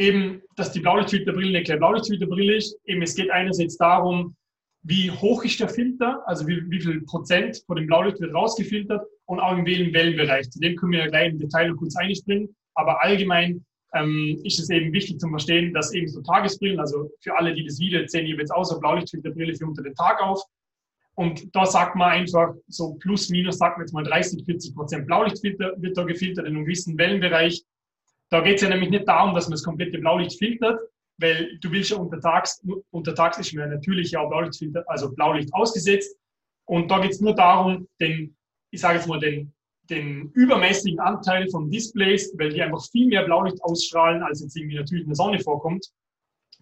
eben, dass die Blaulichtfilterbrille eine kleine Blaulichtfilterbrille ist. Eben, es geht einerseits darum, wie hoch ist der Filter, also wie, wie viel Prozent von dem Blaulicht wird rausgefiltert und auch in welchem Wellenbereich. Zu dem können wir ja gleich im Detail noch kurz einspringen. Aber allgemein ähm, ist es eben wichtig zu verstehen, dass eben so Tagesbrillen, also für alle, die das Video sehen, ich jetzt außer Blaulichtfilterbrille für unter den Tag auf. Und da sagt man einfach so plus minus, sagt man jetzt mal 30, 40 Prozent Blaulichtfilter wird da gefiltert in einem gewissen Wellenbereich. Da geht es ja nämlich nicht darum, dass man das komplette Blaulicht filtert, weil du willst ja untertags, untertags ist mir natürlich auch Blaulichtfilter, also Blaulicht ausgesetzt. Und da geht es nur darum, den, ich sage jetzt mal, den den übermäßigen Anteil von Displays, weil die einfach viel mehr Blaulicht ausstrahlen, als jetzt irgendwie natürlich in der Sonne vorkommt.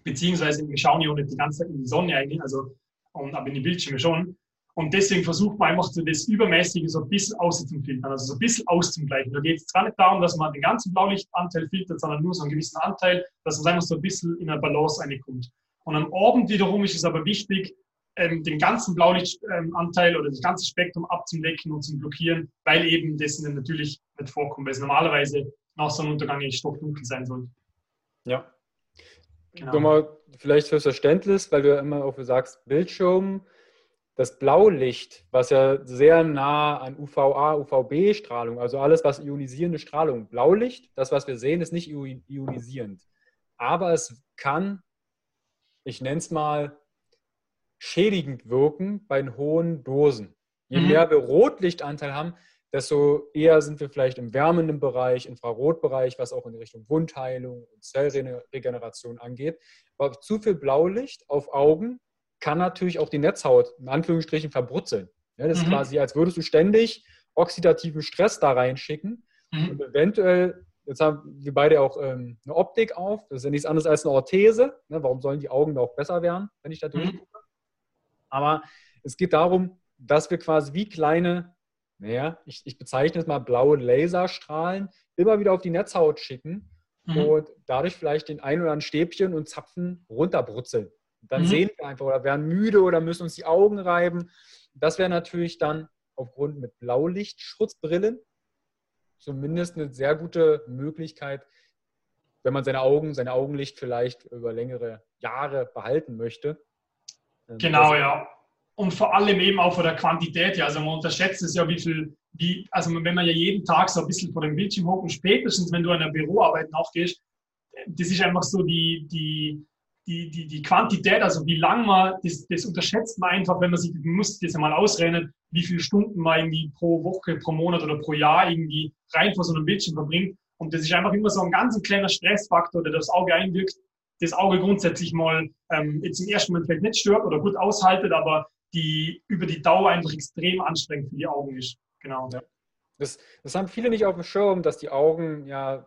Beziehungsweise wir schauen ja auch nicht die ganze Zeit in die Sonne eigentlich, also, und, aber in die Bildschirme schon. Und deswegen versucht man einfach so das Übermäßige so ein bisschen auszufiltern, also so ein bisschen auszugleichen. Da geht es gar nicht darum, dass man den ganzen Blaulichtanteil filtert, sondern nur so einen gewissen Anteil, dass man einfach so ein bisschen in eine Balance reinkommt. Und am Abend wiederum ist es aber wichtig, ähm, den ganzen Blaulichtanteil oder das ganze Spektrum abzudecken und zu blockieren, weil eben das natürlich nicht vorkommt, weil es normalerweise nach Sonnenuntergang eigentlich stockdunkel sein soll. Ja. Genau. Nochmal vielleicht fürs Verständnis, weil du ja immer auch sagst, Bildschirm, das Blaulicht, was ja sehr nah an UVA, UVB-Strahlung, also alles, was ionisierende Strahlung, Blaulicht, das, was wir sehen, ist nicht ionisierend. Aber es kann, ich nenne es mal, schädigend wirken bei hohen Dosen. Je mhm. mehr wir Rotlichtanteil haben, desto eher sind wir vielleicht im wärmenden Bereich, Infrarotbereich, was auch in Richtung Wundheilung und Zellregeneration angeht. Aber zu viel Blaulicht auf Augen kann natürlich auch die Netzhaut in Anführungsstrichen verbrutzeln. Ja, das mhm. ist quasi, als würdest du ständig oxidativen Stress da reinschicken mhm. und eventuell Jetzt haben wir beide auch ähm, eine Optik auf. Das ist ja nichts anderes als eine Orthese. Ne? Warum sollen die Augen da auch besser werden, wenn ich da mhm. durchgucke? Aber es geht darum, dass wir quasi wie kleine, naja, ich, ich bezeichne es mal blaue Laserstrahlen, immer wieder auf die Netzhaut schicken mhm. und dadurch vielleicht den ein oder anderen Stäbchen und Zapfen runterbrutzeln. Dann mhm. sehen wir einfach oder werden müde oder müssen uns die Augen reiben. Das wäre natürlich dann aufgrund mit Blaulichtschutzbrillen zumindest eine sehr gute Möglichkeit, wenn man seine Augen, sein Augenlicht vielleicht über längere Jahre behalten möchte, ähm, genau, ja. Und vor allem eben auch von der Quantität her. Also man unterschätzt es ja, wie viel, wie, also wenn man ja jeden Tag so ein bisschen vor dem Bildschirm hockt und spätestens, wenn du an der Büroarbeit nachgehst, das ist einfach so die, die, die, die, die Quantität, also wie lang man, das, das unterschätzt man einfach, wenn man sich, man muss das ja mal ausrechnen, wie viele Stunden man irgendwie pro Woche, pro Monat oder pro Jahr irgendwie rein vor so einem Bildschirm verbringt. Und das ist einfach immer so ein ganz kleiner Stressfaktor, der das Auge einwirkt, das Auge grundsätzlich mal ähm, jetzt im ersten Moment vielleicht nicht stört oder gut aushaltet, aber die über die Dauer einfach extrem anstrengend für die Augen ist. Genau. Ja. Das, das haben viele nicht auf dem Schirm, dass die Augen ja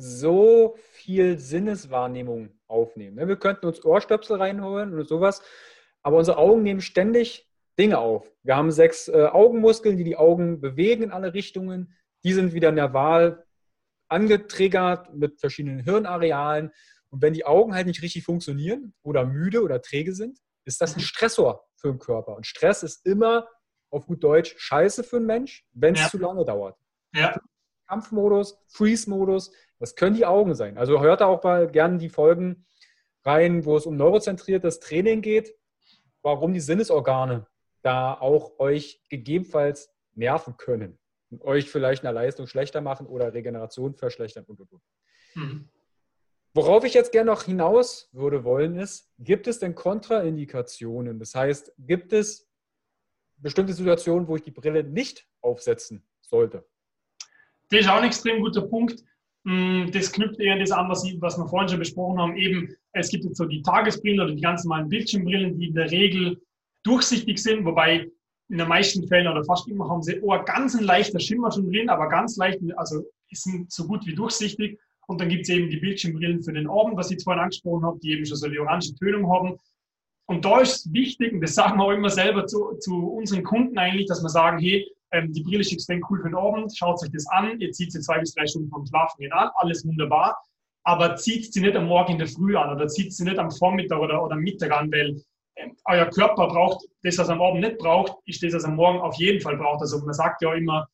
so viel Sinneswahrnehmung aufnehmen. Ne? Wir könnten uns Ohrstöpsel reinholen oder sowas, aber unsere Augen nehmen ständig Dinge auf. Wir haben sechs äh, Augenmuskeln, die die Augen bewegen in alle Richtungen. Die sind wieder nerval angetriggert mit verschiedenen Hirnarealen Und wenn die Augen halt nicht richtig funktionieren oder müde oder träge sind, ist das ein. Stressor für den Körper. Und Stress ist immer auf gut Deutsch scheiße für einen Mensch, wenn es ja. zu lange dauert. Ja. Kampfmodus, Freeze-Modus, das können die Augen sein. Also hört da auch mal gerne die Folgen rein, wo es um neurozentriertes Training geht, warum die Sinnesorgane da auch euch gegebenenfalls nerven können und euch vielleicht eine Leistung schlechter machen oder Regeneration verschlechtern und und und. Mhm. Worauf ich jetzt gerne noch hinaus würde wollen, ist, gibt es denn Kontraindikationen? Das heißt, gibt es bestimmte Situationen, wo ich die Brille nicht aufsetzen sollte? Das ist auch ein extrem guter Punkt. Mm, das knüpft eher das an, was, wir vorhin schon besprochen haben. Eben, es gibt jetzt so die Tagesbrillen oder die ganz normalen Bildschirmbrillen, die in der Regel durchsichtig sind, wobei in den meisten Fällen oder fast immer haben sie oh, ganz ein leichter Schimmer schon drin, aber ganz leicht, also sind so gut wie durchsichtig. Und dann gibt es eben die Bildschirmbrillen für den Abend, was ich vorhin angesprochen habe, die eben schon so die orange Tönung haben. Und da ist wichtig, und das sagen wir auch immer selber zu, zu unseren Kunden eigentlich, dass wir sagen, hey, ähm, die Brille ist extrem cool für den Abend, schaut euch das an, ihr zieht sie zwei bis drei Stunden vom Schlafen gehen an, alles wunderbar, aber zieht sie nicht am Morgen in der Früh an oder zieht sie nicht am Vormittag oder, oder Mittag an, weil ähm, euer Körper braucht das, was er am Abend nicht braucht, ist das, was er am Morgen auf jeden Fall braucht. Also man sagt ja immer,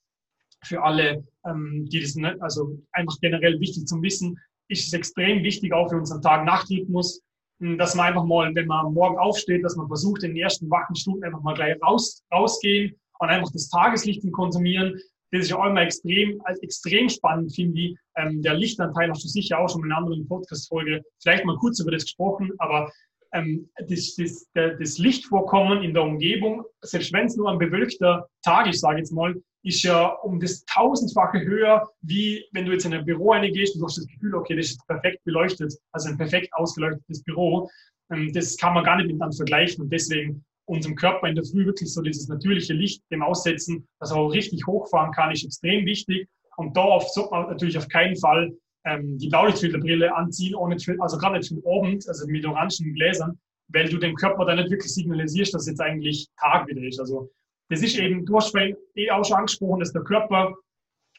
für alle, ähm, die das nicht, also einfach generell wichtig zum Wissen, ist es extrem wichtig auch für unseren Tag-Nacht-Rhythmus, hm, dass man einfach mal, wenn man morgen aufsteht, dass man versucht, in den ersten wachen Stunden einfach mal gleich raus, rausgehen und einfach das Tageslicht zu konsumieren. Das ist auch immer extrem, als extrem spannend, finde ich. Ähm, der Lichtanteil hast du sicher auch schon in einer anderen Podcast-Folge vielleicht mal kurz über das gesprochen, aber ähm, das, das, das Lichtvorkommen in der Umgebung, selbst wenn es nur ein bewölkter Tag ist, sage ich jetzt mal, ist ja um das tausendfache höher, wie wenn du jetzt in ein Büro reingehst und du hast das Gefühl, okay, das ist perfekt beleuchtet, also ein perfekt ausgeleuchtetes Büro. Ähm, das kann man gar nicht miteinander vergleichen und deswegen unserem Körper in der Früh wirklich so dieses natürliche Licht dem aussetzen, dass er auch richtig hochfahren kann, ist extrem wichtig. Und da sollte man natürlich auf keinen Fall ähm, die Blaulichtfilterbrille anziehen, ohne, also gerade nicht für Abend, also mit orangen Gläsern, weil du dem Körper dann nicht wirklich signalisierst, dass jetzt eigentlich Tag wieder ist. Also das ist eben, du hast eh auch schon angesprochen, dass der Körper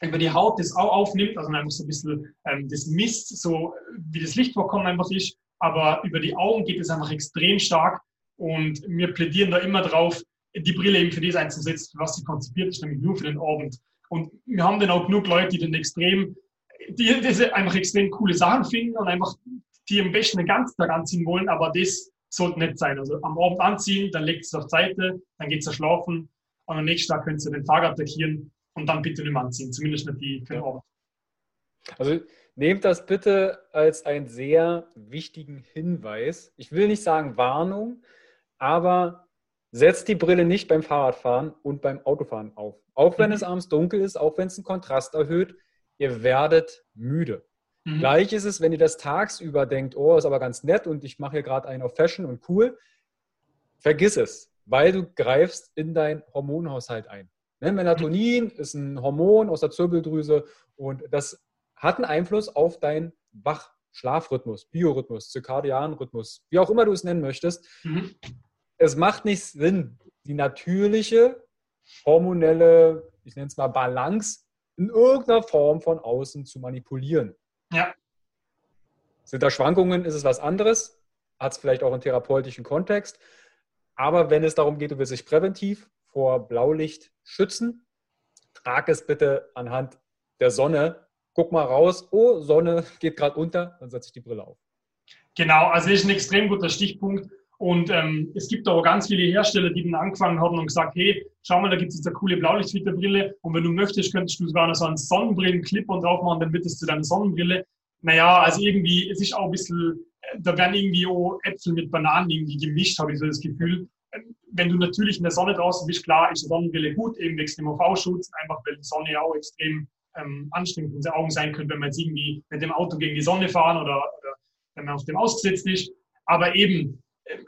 über die Haut das auch aufnimmt, also einfach so ein bisschen ähm, das misst, so wie das Lichtvorkommen einfach ist, aber über die Augen geht es einfach extrem stark und wir plädieren da immer drauf, die Brille eben für das einzusetzen, was sie konzipiert ist, nämlich nur für den Abend. Und wir haben dann auch genug Leute, die dann extrem, die diese einfach extrem coole Sachen finden und einfach die am besten den ganzen Tag anziehen wollen, aber das sollte nicht sein. Also am Abend anziehen, dann legt es auf Seite, dann geht es schlafen und am nächsten Tag können Sie den Tag attackieren und dann bitte nicht mehr anziehen, zumindest nicht die für den Abend. Also nehmt das bitte als einen sehr wichtigen Hinweis. Ich will nicht sagen Warnung, aber setzt die Brille nicht beim Fahrradfahren und beim Autofahren auf. Auch wenn mhm. es abends dunkel ist, auch wenn es einen Kontrast erhöht, ihr werdet müde. Mhm. Gleich ist es, wenn ihr das tagsüber denkt, oh, ist aber ganz nett und ich mache hier gerade einen auf Fashion und cool. Vergiss es, weil du greifst in deinen Hormonhaushalt ein. Ne? Melatonin ist ein Hormon aus der Zirbeldrüse und das hat einen Einfluss auf deinen Wach-Schlafrhythmus, Biorhythmus, Zirkadianrhythmus, wie auch immer du es nennen möchtest. Mhm es macht nicht Sinn, die natürliche hormonelle, ich nenne es mal Balance, in irgendeiner Form von außen zu manipulieren. Ja. Sind da Schwankungen, ist es was anderes, hat es vielleicht auch einen therapeutischen Kontext. Aber wenn es darum geht, du willst dich präventiv vor Blaulicht schützen, trag es bitte anhand der Sonne. Guck mal raus, oh, Sonne geht gerade unter, dann setze ich die Brille auf. Genau, also ist ein extrem guter Stichpunkt. Und ähm, es gibt auch ganz viele Hersteller, die dann angefangen haben und gesagt, hey, schau mal, da gibt es jetzt eine coole Blaulichtfilterbrille und wenn du möchtest, könntest du sogar noch so einen Sonnenbrillen-Clip drauf machen, dann wird es zu deiner Sonnenbrille. Naja, also irgendwie, es ist auch ein bisschen, äh, da werden irgendwie auch Äpfel mit Bananen irgendwie gemischt, habe ich so das Gefühl. Wenn du natürlich in der Sonne draußen bist, klar, ist eine Sonnenbrille gut, eben wegen dem UV-Schutz, einfach weil die Sonne ja auch extrem ähm, anstrengend für unsere Augen sein könnte, wenn wir jetzt irgendwie mit dem Auto gegen die Sonne fahren oder, oder wenn man auf dem ausgesetzt ist. Aber eben,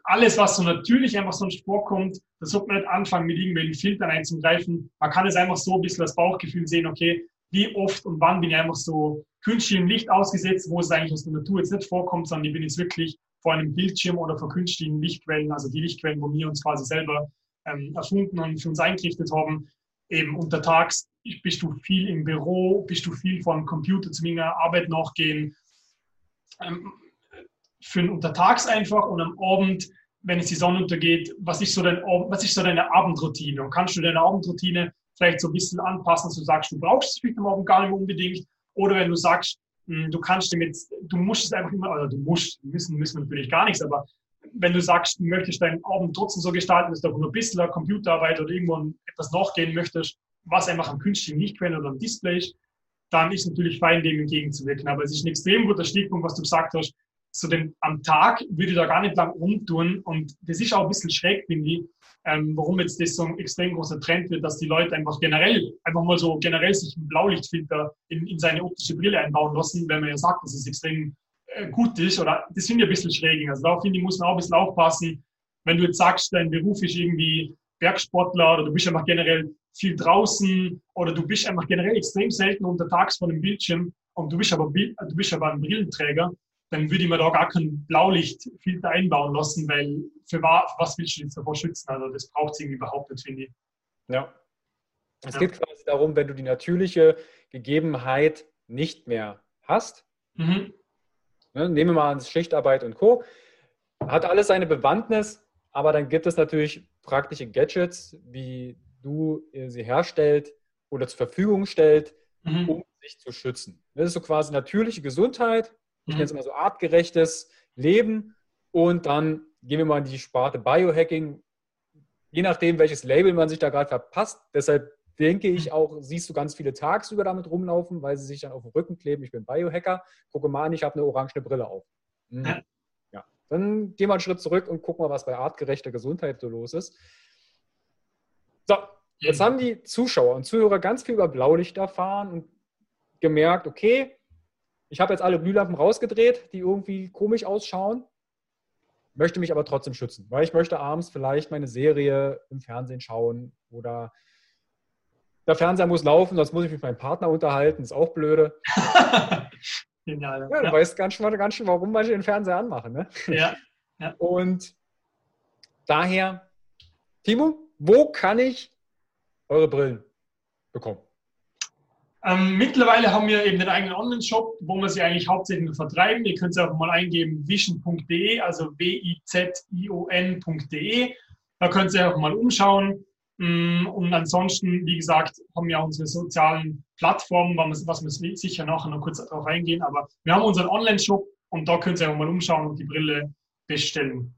alles, was so natürlich einfach sonst vorkommt, das sollte man nicht anfangen, mit irgendwelchen Filtern einzugreifen. Man kann es einfach so ein bisschen das Bauchgefühl sehen, okay, wie oft und wann bin ich einfach so künstlichem Licht ausgesetzt, wo es eigentlich aus der Natur jetzt nicht vorkommt, sondern ich bin jetzt wirklich vor einem Bildschirm oder vor künstlichen Lichtquellen, also die Lichtquellen, wo wir uns quasi selber ähm, erfunden und für uns eingerichtet haben. Eben untertags bist du viel im Büro, bist du viel vom Computer zu meiner Arbeit nachgehen. Ähm, für einen Untertags einfach und am Abend, wenn es die Sonne untergeht, was ist so, dein, was ist so deine Abendroutine? Und kannst du deine Abendroutine vielleicht so ein bisschen anpassen, dass du sagst, du brauchst es vielleicht am Abend gar nicht unbedingt. Oder wenn du sagst, hm, du kannst jetzt, du musst es einfach immer, oder du musst, müssen, müssen natürlich gar nichts, aber wenn du sagst, du möchtest deinen Abend trotzdem so gestalten, dass du nur ein bisschen Computerarbeit oder irgendwo etwas nachgehen möchtest, was einfach am künstlichen Lichtquelle oder am Display ist, dann ist natürlich fein, dem entgegenzuwirken. Aber es ist ein extrem guter Stichpunkt, was du gesagt hast. So den, am Tag würde ich da gar nicht lang rumtun. Und das ist auch ein bisschen schräg, finde ich, ähm, warum jetzt das so ein extrem großer Trend wird, dass die Leute einfach generell, einfach mal so generell sich einen Blaulichtfilter in, in seine optische Brille einbauen lassen, wenn man ja sagt, dass es extrem äh, gut ist. Oder das finde ich ein bisschen schräg. Also da finde ich, muss man auch ein bisschen aufpassen. Wenn du jetzt sagst, dein Beruf ist irgendwie Bergsportler oder du bist einfach generell viel draußen oder du bist einfach generell extrem selten untertags vor dem Bildschirm und du bist aber, du bist aber ein Brillenträger, dann würde ich mir da gar keinen Blaulichtfilter einbauen lassen, weil für was willst du jetzt davor schützen? Also das braucht es irgendwie überhaupt nicht, finde ich. Ja. Es ja. geht quasi darum, wenn du die natürliche Gegebenheit nicht mehr hast, mhm. ne, nehmen wir mal an Schichtarbeit und Co., hat alles seine Bewandtnis, aber dann gibt es natürlich praktische Gadgets, wie du sie herstellt oder zur Verfügung stellt, mhm. um sich zu schützen. Das ist so quasi natürliche Gesundheit, ich nenne es mhm. immer so artgerechtes Leben und dann gehen wir mal in die Sparte Biohacking, je nachdem, welches Label man sich da gerade verpasst. Deshalb denke ich mhm. auch, siehst du ganz viele tagsüber damit rumlaufen, weil sie sich dann auf den Rücken kleben. Ich bin Biohacker, gucke mal an, ich habe eine orange Brille auf. Mhm. Ja. ja. Dann gehen wir einen Schritt zurück und gucken mal, was bei artgerechter Gesundheit so los ist. So, jetzt haben die Zuschauer und Zuhörer ganz viel über Blaulicht erfahren und gemerkt, okay, ich habe jetzt alle Glühlampen rausgedreht, die irgendwie komisch ausschauen, möchte mich aber trotzdem schützen, weil ich möchte abends vielleicht meine Serie im Fernsehen schauen oder der Fernseher muss laufen, sonst muss ich mich mit meinem Partner unterhalten, ist auch blöde. Genial. Ja, du ja. weißt ganz schön, ganz schön, warum manche den Fernseher anmachen. Ne? Ja. ja. Und daher, Timo, wo kann ich eure Brillen bekommen? Ähm, mittlerweile haben wir eben den eigenen Online-Shop, wo wir sie eigentlich hauptsächlich vertreiben. Ihr könnt es einfach mal eingeben, vision.de, also w-i-z-i-o-n.de. Da könnt ihr einfach mal umschauen. Mm, und ansonsten, wie gesagt, haben wir auch unsere sozialen Plattformen, was wir sicher nachher noch kurz darauf eingehen. Aber wir haben unseren Online-Shop und da könnt ihr einfach mal umschauen und die Brille bestellen.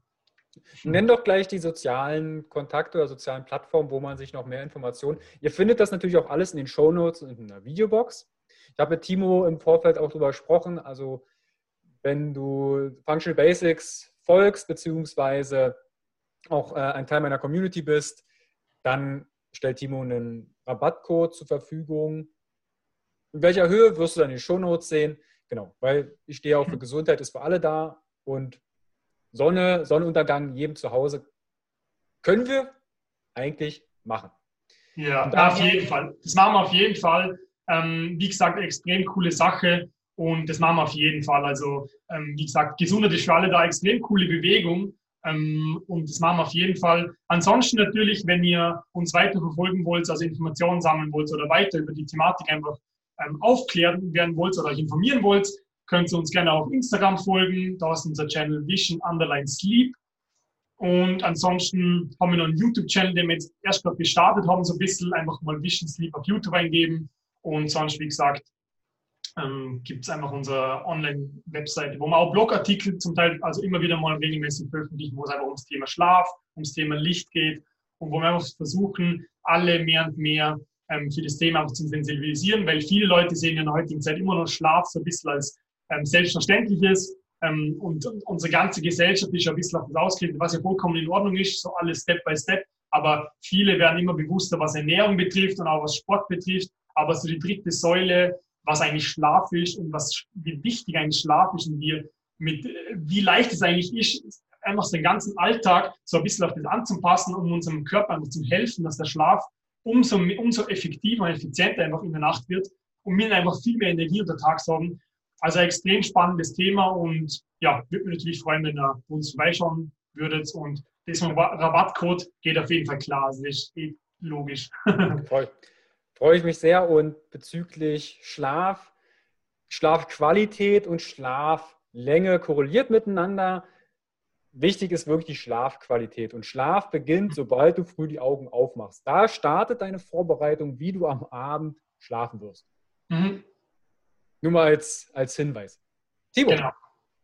Nenn doch gleich die sozialen Kontakte oder sozialen Plattformen, wo man sich noch mehr Informationen. Ihr findet das natürlich auch alles in den Shownotes und in der Videobox. Ich habe mit Timo im Vorfeld auch darüber gesprochen. Also, wenn du Functional Basics folgst, beziehungsweise auch äh, ein Teil meiner Community bist, dann stellt Timo einen Rabattcode zur Verfügung. In welcher Höhe wirst du dann in den Shownotes sehen? Genau, weil ich stehe auch für Gesundheit, ist für alle da und Sonne, Sonnenuntergang jedem zu Hause können wir eigentlich machen. Ja, auf jeden Fall. Das machen wir auf jeden Fall. Ähm, wie gesagt, extrem coole Sache und das machen wir auf jeden Fall. Also, ähm, wie gesagt, Gesundheit ist für alle da extrem coole Bewegung ähm, und das machen wir auf jeden Fall. Ansonsten natürlich, wenn ihr uns weiter verfolgen wollt, also Informationen sammeln wollt oder weiter über die Thematik einfach ähm, aufklären werden wollt oder euch informieren wollt, könnt ihr uns gerne auf Instagram folgen. Da ist unser Channel Vision Underline Sleep. Und ansonsten haben wir noch einen YouTube-Channel, den wir jetzt erst gerade gestartet haben, so ein bisschen einfach mal Vision Sleep auf YouTube eingeben. Und sonst, wie gesagt, ähm, gibt es einfach unsere Online-Webseite, wo wir auch Blogartikel zum Teil, also immer wieder mal regelmäßig veröffentlichen, wo es einfach ums Thema Schlaf, ums Thema Licht geht und wo wir versuchen, alle mehr und mehr ähm, für das Thema zu sensibilisieren, weil viele Leute sehen in der heutigen Zeit immer noch Schlaf so ein bisschen als ähm, selbstverständlich ist. Ähm, und, und unsere ganze Gesellschaft ist ja ein bisschen auf das ausgerichtet, was ja vollkommen in Ordnung ist, so alles Step by Step. Aber viele werden immer bewusster, was Ernährung betrifft und auch was Sport betrifft. Aber so die dritte Säule, was eigentlich Schlaf ist und was, wie wichtig eigentlich Schlaf ist und wie, mit, wie leicht es eigentlich ist, einfach den ganzen Alltag so ein bisschen auf das anzupassen, um unserem Körper einfach zu helfen, dass der Schlaf umso, umso effektiver und effizienter einfach in der Nacht wird und wir einfach viel mehr Energie unter Tag haben, also extrem spannendes Thema und ja, würde mich natürlich freuen, wenn ihr uns vorbeischauen würdet und das Rabattcode geht auf jeden Fall klar, also das ist eh logisch. Freue freu ich mich sehr und bezüglich Schlaf, Schlafqualität und Schlaf Länge korreliert miteinander. Wichtig ist wirklich die Schlafqualität. Und Schlaf beginnt, sobald du früh die Augen aufmachst. Da startet deine Vorbereitung, wie du am Abend schlafen wirst. Mhm. Nur mal als, als Hinweis. Timo, genau.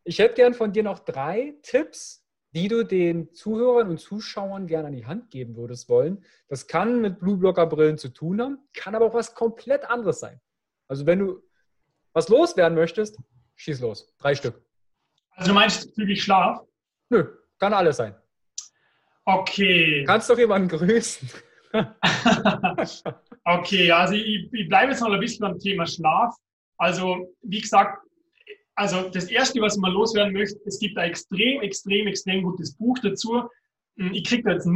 ich hätte gern von dir noch drei Tipps, die du den Zuhörern und Zuschauern gerne an die Hand geben würdest wollen. Das kann mit Blueblocker-Brillen zu tun haben, kann aber auch was komplett anderes sein. Also wenn du was loswerden möchtest, schieß los. Drei Stück. Also du meinst zügig Schlaf? Nö, kann alles sein. Okay. Kannst doch jemanden grüßen. okay, also ich, ich bleibe jetzt noch ein bisschen beim Thema Schlaf. Also, wie gesagt, also das Erste, was man loswerden möchte, es gibt ein extrem, extrem, extrem gutes Buch dazu. Hm, ich kriege da jetzt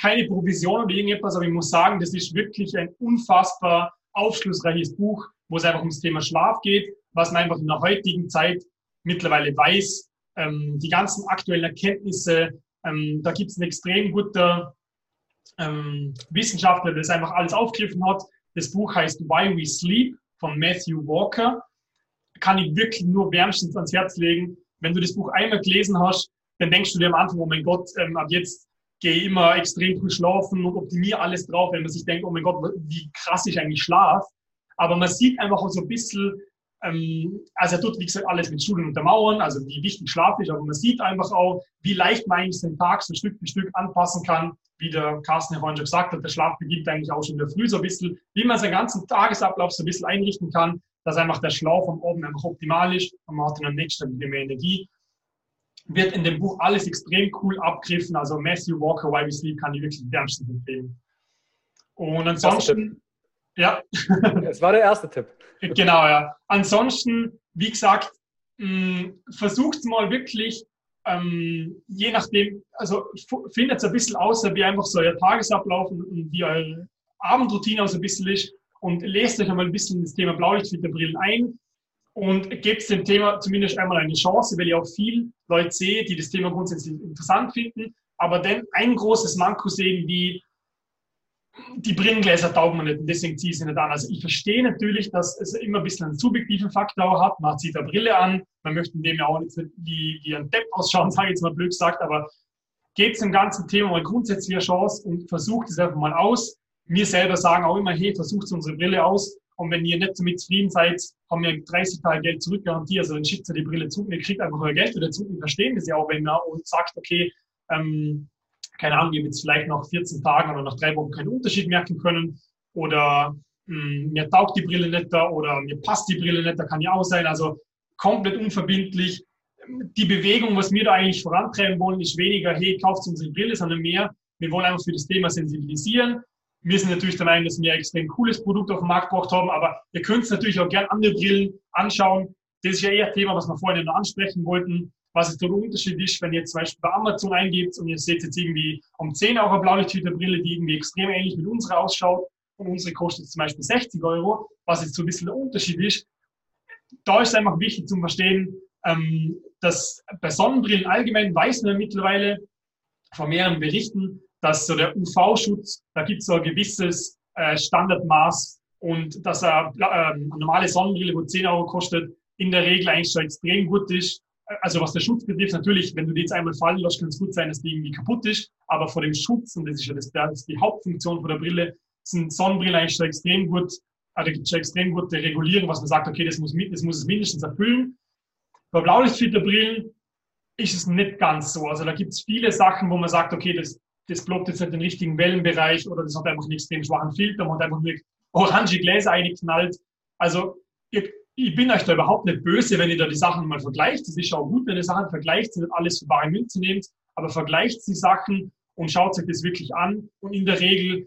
keine Provision oder irgendetwas, aber ich muss sagen, das ist wirklich ein unfassbar aufschlussreiches Buch, wo es einfach ums Thema Schlaf geht, was man einfach in der heutigen Zeit mittlerweile weiß. Ähm, die ganzen aktuellen Erkenntnisse, ähm, da gibt es einen extrem guter ähm, Wissenschaftler, der das einfach alles aufgegriffen hat. Das Buch heißt Why We Sleep von Matthew Walker. Kann ich wirklich nur wärmstens ans Herz legen. Wenn du das Buch einmal gelesen hast, dann denkst du dir am Anfang, oh mein Gott, ähm, ab jetzt gehe ich immer extrem früh schlafen und optimiere alles drauf, wenn man sich denkt, oh mein Gott, wie krass ich eigentlich schlaf. Aber man sieht einfach auch so ein bisschen, ähm, also er tut, wie gesagt, alles mit Schulen untermauern, also wie wichtig Schlaf ist, aber man sieht einfach auch, wie leicht man eigentlich den Tag so Stück für Stück anpassen kann, wie der Carsten ja vorhin schon gesagt hat, der Schlaf beginnt eigentlich auch schon in der Früh so ein bisschen, wie man seinen ganzen Tagesablauf so ein bisschen einrichten kann, dass einfach der Schlaf am Abend einfach optimal ist und man hat dann am nächsten Tag wieder mehr Energie. Wird in dem Buch alles extrem cool abgriffen, also Matthew Walker, Why We Sleep kann ich wirklich wärmstens empfehlen. Und ansonsten, ja. Es war der erste Tipp. Genau, ja. Ansonsten, wie gesagt, versucht mal wirklich ähm, je nachdem, also findet es ein bisschen aus, wie einfach so euer Tagesablauf und wie eure Abendroutine auch so ein bisschen ist und lest euch einmal ein bisschen das Thema Blaulichtfilterbrillen ein und gebt dem Thema zumindest einmal eine Chance, weil ich auch viel Leute sehe, die das Thema grundsätzlich interessant finden, aber dann ein großes Manko sehen, wie die Brillengläser taugen mir nicht und deswegen ziehe ich sie nicht an. Also ich verstehe natürlich, dass es immer ein bisschen einen subjektiven Faktor hat. Man zieht eine Brille an, man möchte in dem ja auch nicht wie, wie ein Depp ausschauen, sage ich jetzt mal blöd gesagt, aber geht dem ganzen Thema mal grundsätzlich eine Chance und versucht es einfach mal aus. Mir selber sagen auch immer, hey, versucht unsere Brille aus und wenn ihr nicht damit zufrieden seid, haben wir 30 Tage Geld zurückgarantie, also dann schickt ihr die Brille zu und ihr kriegt einfach euer Geld wieder zu. Wir verstehen das ja auch, wenn man sagt, okay, ähm, keine Ahnung, ihr jetzt vielleicht nach 14 Tagen oder nach drei Wochen keinen Unterschied merken können oder mh, hm, mir taugt die Brille nicht da oder mir passt die Brille nicht, da kann ja auch sein. Also komplett unverbindlich. Die Bewegung, was wir da eigentlich vorantreiben wollen, ist weniger, hey, kauft unsere Brille, sondern mehr, wir wollen einfach für das Thema sensibilisieren. Wir sind natürlich der Meinung, dass wir ein extrem cooles Produkt auf den Markt gebracht haben, aber ihr könnt natürlich auch gerne andere Brillen anschauen. Das ist ja eher ein Thema, was wir vorhin noch ansprechen wollten was ist der Unterschied ist, wenn ihr zum Beispiel bei Amazon eingebt und ihr seht jetzt irgendwie um 10 Euro Blaulichthüterbrille, die irgendwie extrem ähnlich mit unserer ausschaut und unsere kostet zum Beispiel 60 Euro, was jetzt so ein bisschen der Unterschied ist. Da ist es einfach wichtig zu verstehen, ähm, dass bei Sonnenbrillen allgemein weiß man mittlerweile von mehreren Berichten, dass so der UV-Schutz, da gibt es so ein gewisses äh, Standardmaß und dass er, äh, eine normale Sonnenbrille, wo 10 Euro kostet, in der Regel eigentlich schon extrem gut ist also was der Schutz betrifft, natürlich, wenn du die jetzt einmal fallen lässt, kann es gut sein, dass die irgendwie kaputt ist. Aber vor dem Schutz, und das ist ja das, das ist die Hauptfunktion von der Brille, sind Sonnenbrillen eigentlich schon extrem gut, also schon extrem gute Regulierung, was man sagt, okay, das muss, das muss es mindestens erfüllen. Bei Blaulichtfilterbrillen ist es nicht ganz so. Also da gibt es viele Sachen, wo man sagt, okay, das, das blockt jetzt nicht den richtigen Wellenbereich oder das hat einfach einen extrem schwachen Filter, man hat einfach nur orange Gläser eingeknallt. Also ich bin euch da überhaupt nicht böse, wenn ihr da die Sachen mal vergleicht. Es ist auch gut, wenn ihr Sachen vergleicht, nicht alles für bare Münze nehmt, aber vergleicht die Sachen und schaut euch das wirklich an. Und in der Regel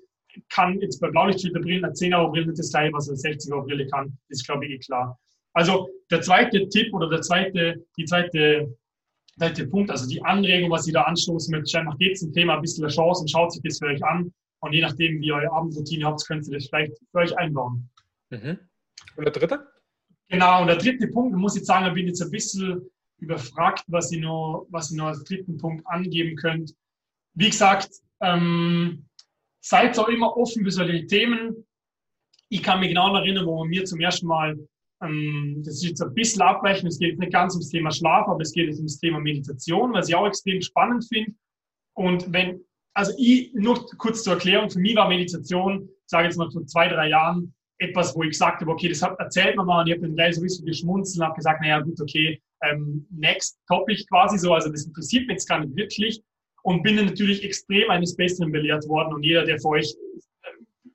kann jetzt bei Blaulichtfilterbrillen eine 10 Euro Brille nicht das gleiche, was eine 60 Euro Brille kann. Das ist, glaube ich, eh klar. Also der zweite Tipp oder der zweite, die zweite, zweite Punkt, also die Anregung, was ich da anstoßen möchte, einfach geht zum Thema ein bisschen eine Chance und schaut sich das für euch an. Und je nachdem, wie ihr eure Abendroutine habt, könnt ihr das vielleicht für euch einbauen. Mhm. Und der dritte? Genau, und der dritte Punkt, muss ich sagen, da bin ich jetzt ein bisschen überfragt, was ich noch, was ich noch als dritten Punkt angeben könnt. Wie gesagt, ähm, seid auch immer offen für solche Themen. Ich kann mich genau erinnern, wo wir zum ersten Mal Ähm, das ist jetzt ein bisschen abbrechen. Es geht nicht ganz ums Thema Schlaf, aber es geht jetzt ums Thema Meditation, was ich auch extrem spannend finde. Und wenn, also ich, nur kurz zur Erklärung, für mich war Meditation, sage jetzt mal vor zwei, drei Jahren, etwas, wo ich gesagt habe, okay, das erzählt man mal. Und ich habe dann gleich so ein bisschen geschmunzelt und habe gesagt, naja, gut, okay, ähm, next topic quasi so, also das interessiert mich jetzt gar nicht wirklich. Und bin dann natürlich extrem eines Besseren belehrt worden. Und jeder, der für euch, äh,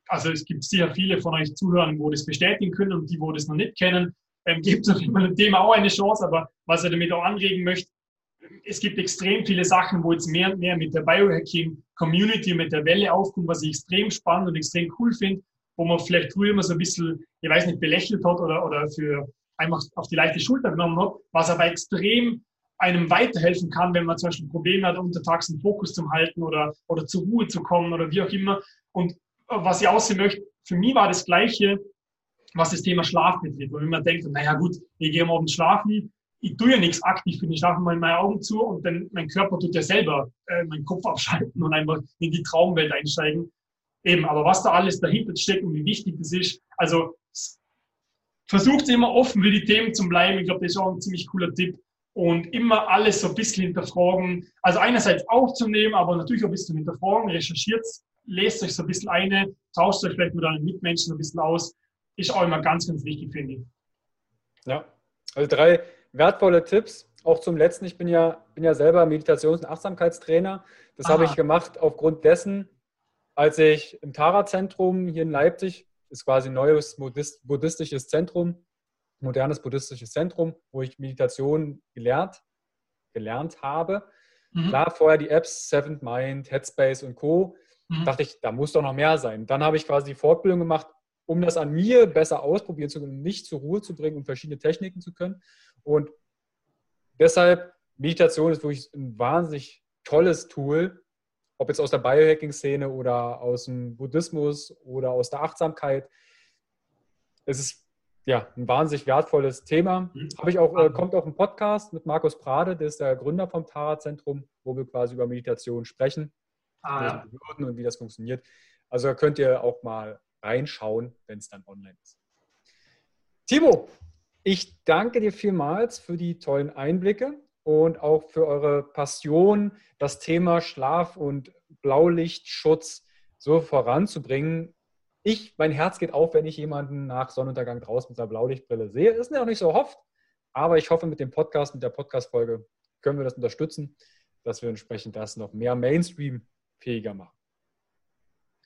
also es gibt sicher viele von euch Zuhörern, wo das bestätigen können und die, wo das noch nicht kennen, ähm, gibt es auf dem Thema auch eine Chance, aber was er damit auch anregen möchte, es gibt extrem viele Sachen, wo jetzt mehr und mehr mit der Biohacking-Community, mit der Welle aufkommt, was ich extrem spannend und extrem cool finde, wo man vielleicht früher immer so ein bisschen, ich weiß nicht, belächelt hat oder, oder für einfach auf die leichte Schulter genommen hat, was aber extrem einem weiterhelfen kann, wenn man zum Beispiel Probleme hat, untertags einen Fokus zu halten oder, oder zur Ruhe zu kommen oder wie auch immer. Und was ich aussehen möchte, für mich war das Gleiche, was das Thema Schlaf betrifft. Und wenn man denkt, naja gut, ich gehe am Abend schlafen, ich tue ja nichts aktiv für den Schlafen mal meine Augen zu und dann mein Körper tut ja selber äh, meinen Kopf abschalten und einfach in die Traumwelt einsteigen. Eben, aber was da alles dahinter steckt und wie wichtig das ist, also versucht immer offen für die Themen zu bleiben. Ich glaube, das ist auch ein ziemlich cooler Tipp. Und immer alles so ein bisschen hinterfragen. Also einerseits aufzunehmen, aber natürlich auch ein bisschen hinterfragen, recherchiert, lest euch so ein bisschen eine, tauscht euch vielleicht mit euren Mitmenschen ein bisschen aus. Ist auch immer ganz, ganz wichtig, finde ich. Ja, also drei wertvolle Tipps. Auch zum letzten, ich bin ja, bin ja selber Meditations- und Achtsamkeitstrainer. Das Aha. habe ich gemacht aufgrund dessen, als ich im Tara-Zentrum hier in Leipzig, ist quasi ein neues buddhistisches Zentrum, modernes buddhistisches Zentrum, wo ich Meditation gelernt, gelernt habe. Mhm. Klar, vorher die Apps Seventh Mind, Headspace und Co. Mhm. Dachte ich, da muss doch noch mehr sein. Dann habe ich quasi die Fortbildung gemacht, um das an mir besser ausprobieren zu können, mich zur Ruhe zu bringen und verschiedene Techniken zu können. Und deshalb, Meditation ist wirklich ein wahnsinnig tolles Tool, ob jetzt aus der Biohacking-Szene oder aus dem Buddhismus oder aus der Achtsamkeit. Es ist ja ein wahnsinnig wertvolles Thema. Mhm. Habe ich auch, äh, kommt auch ein Podcast mit Markus Prade, der ist der Gründer vom Tara-Zentrum, wo wir quasi über Meditation sprechen ah, ja. und wie das funktioniert. Also da könnt ihr auch mal reinschauen, wenn es dann online ist. Timo, ich danke dir vielmals für die tollen Einblicke und auch für eure Passion, das Thema Schlaf und Blaulichtschutz so voranzubringen. Ich, mein Herz geht auf, wenn ich jemanden nach Sonnenuntergang draußen mit einer Blaulichtbrille sehe. Ist ja auch nicht so oft, aber ich hoffe, mit dem Podcast, mit der Podcast-Folge können wir das unterstützen, dass wir entsprechend das noch mehr Mainstream-fähiger machen.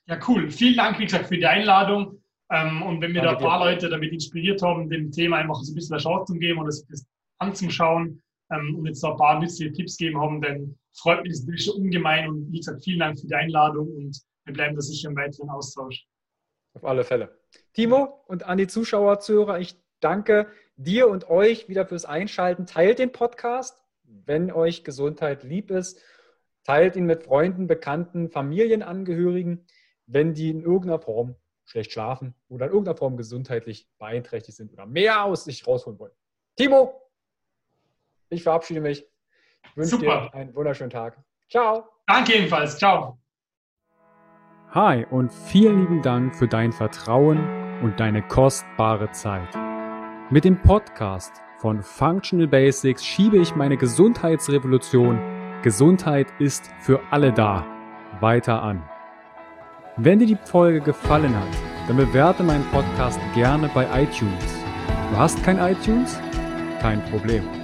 Ja, cool. Vielen Dank, wie gesagt, für die Einladung. Ähm, und wenn wir Danke da ein paar dir. Leute damit inspiriert haben, dem Thema einfach so ein bisschen eine Chance zu geben und das anzuschauen, ähm, und jetzt noch ein paar nützliche Tipps geben haben, dann freut mich das schon ungemein und wie gesagt, vielen Dank für die Einladung und wir bleiben da sicher im weiteren Austausch. Auf alle Fälle. Timo und an die Zuschauer, Zuhörer, ich danke dir und euch wieder fürs Einschalten. Teilt den Podcast, wenn euch Gesundheit lieb ist. Teilt ihn mit Freunden, Bekannten, Familienangehörigen, wenn die in irgendeiner Form schlecht schlafen oder in irgendeiner Form gesundheitlich beeinträchtigt sind oder mehr aus sich rausholen wollen. Timo, ich verabschiede mich. Ich wünsche Super. dir einen wunderschönen Tag. Ciao. Danke ebenfalls. Ciao. Hi und vielen lieben Dank für dein Vertrauen und deine kostbare Zeit. Mit dem Podcast von Functional Basics schiebe ich meine Gesundheitsrevolution Gesundheit ist für alle da weiter an. Wenn dir die Folge gefallen hat, dann bewerte meinen Podcast gerne bei iTunes. Du hast kein iTunes? Kein Problem.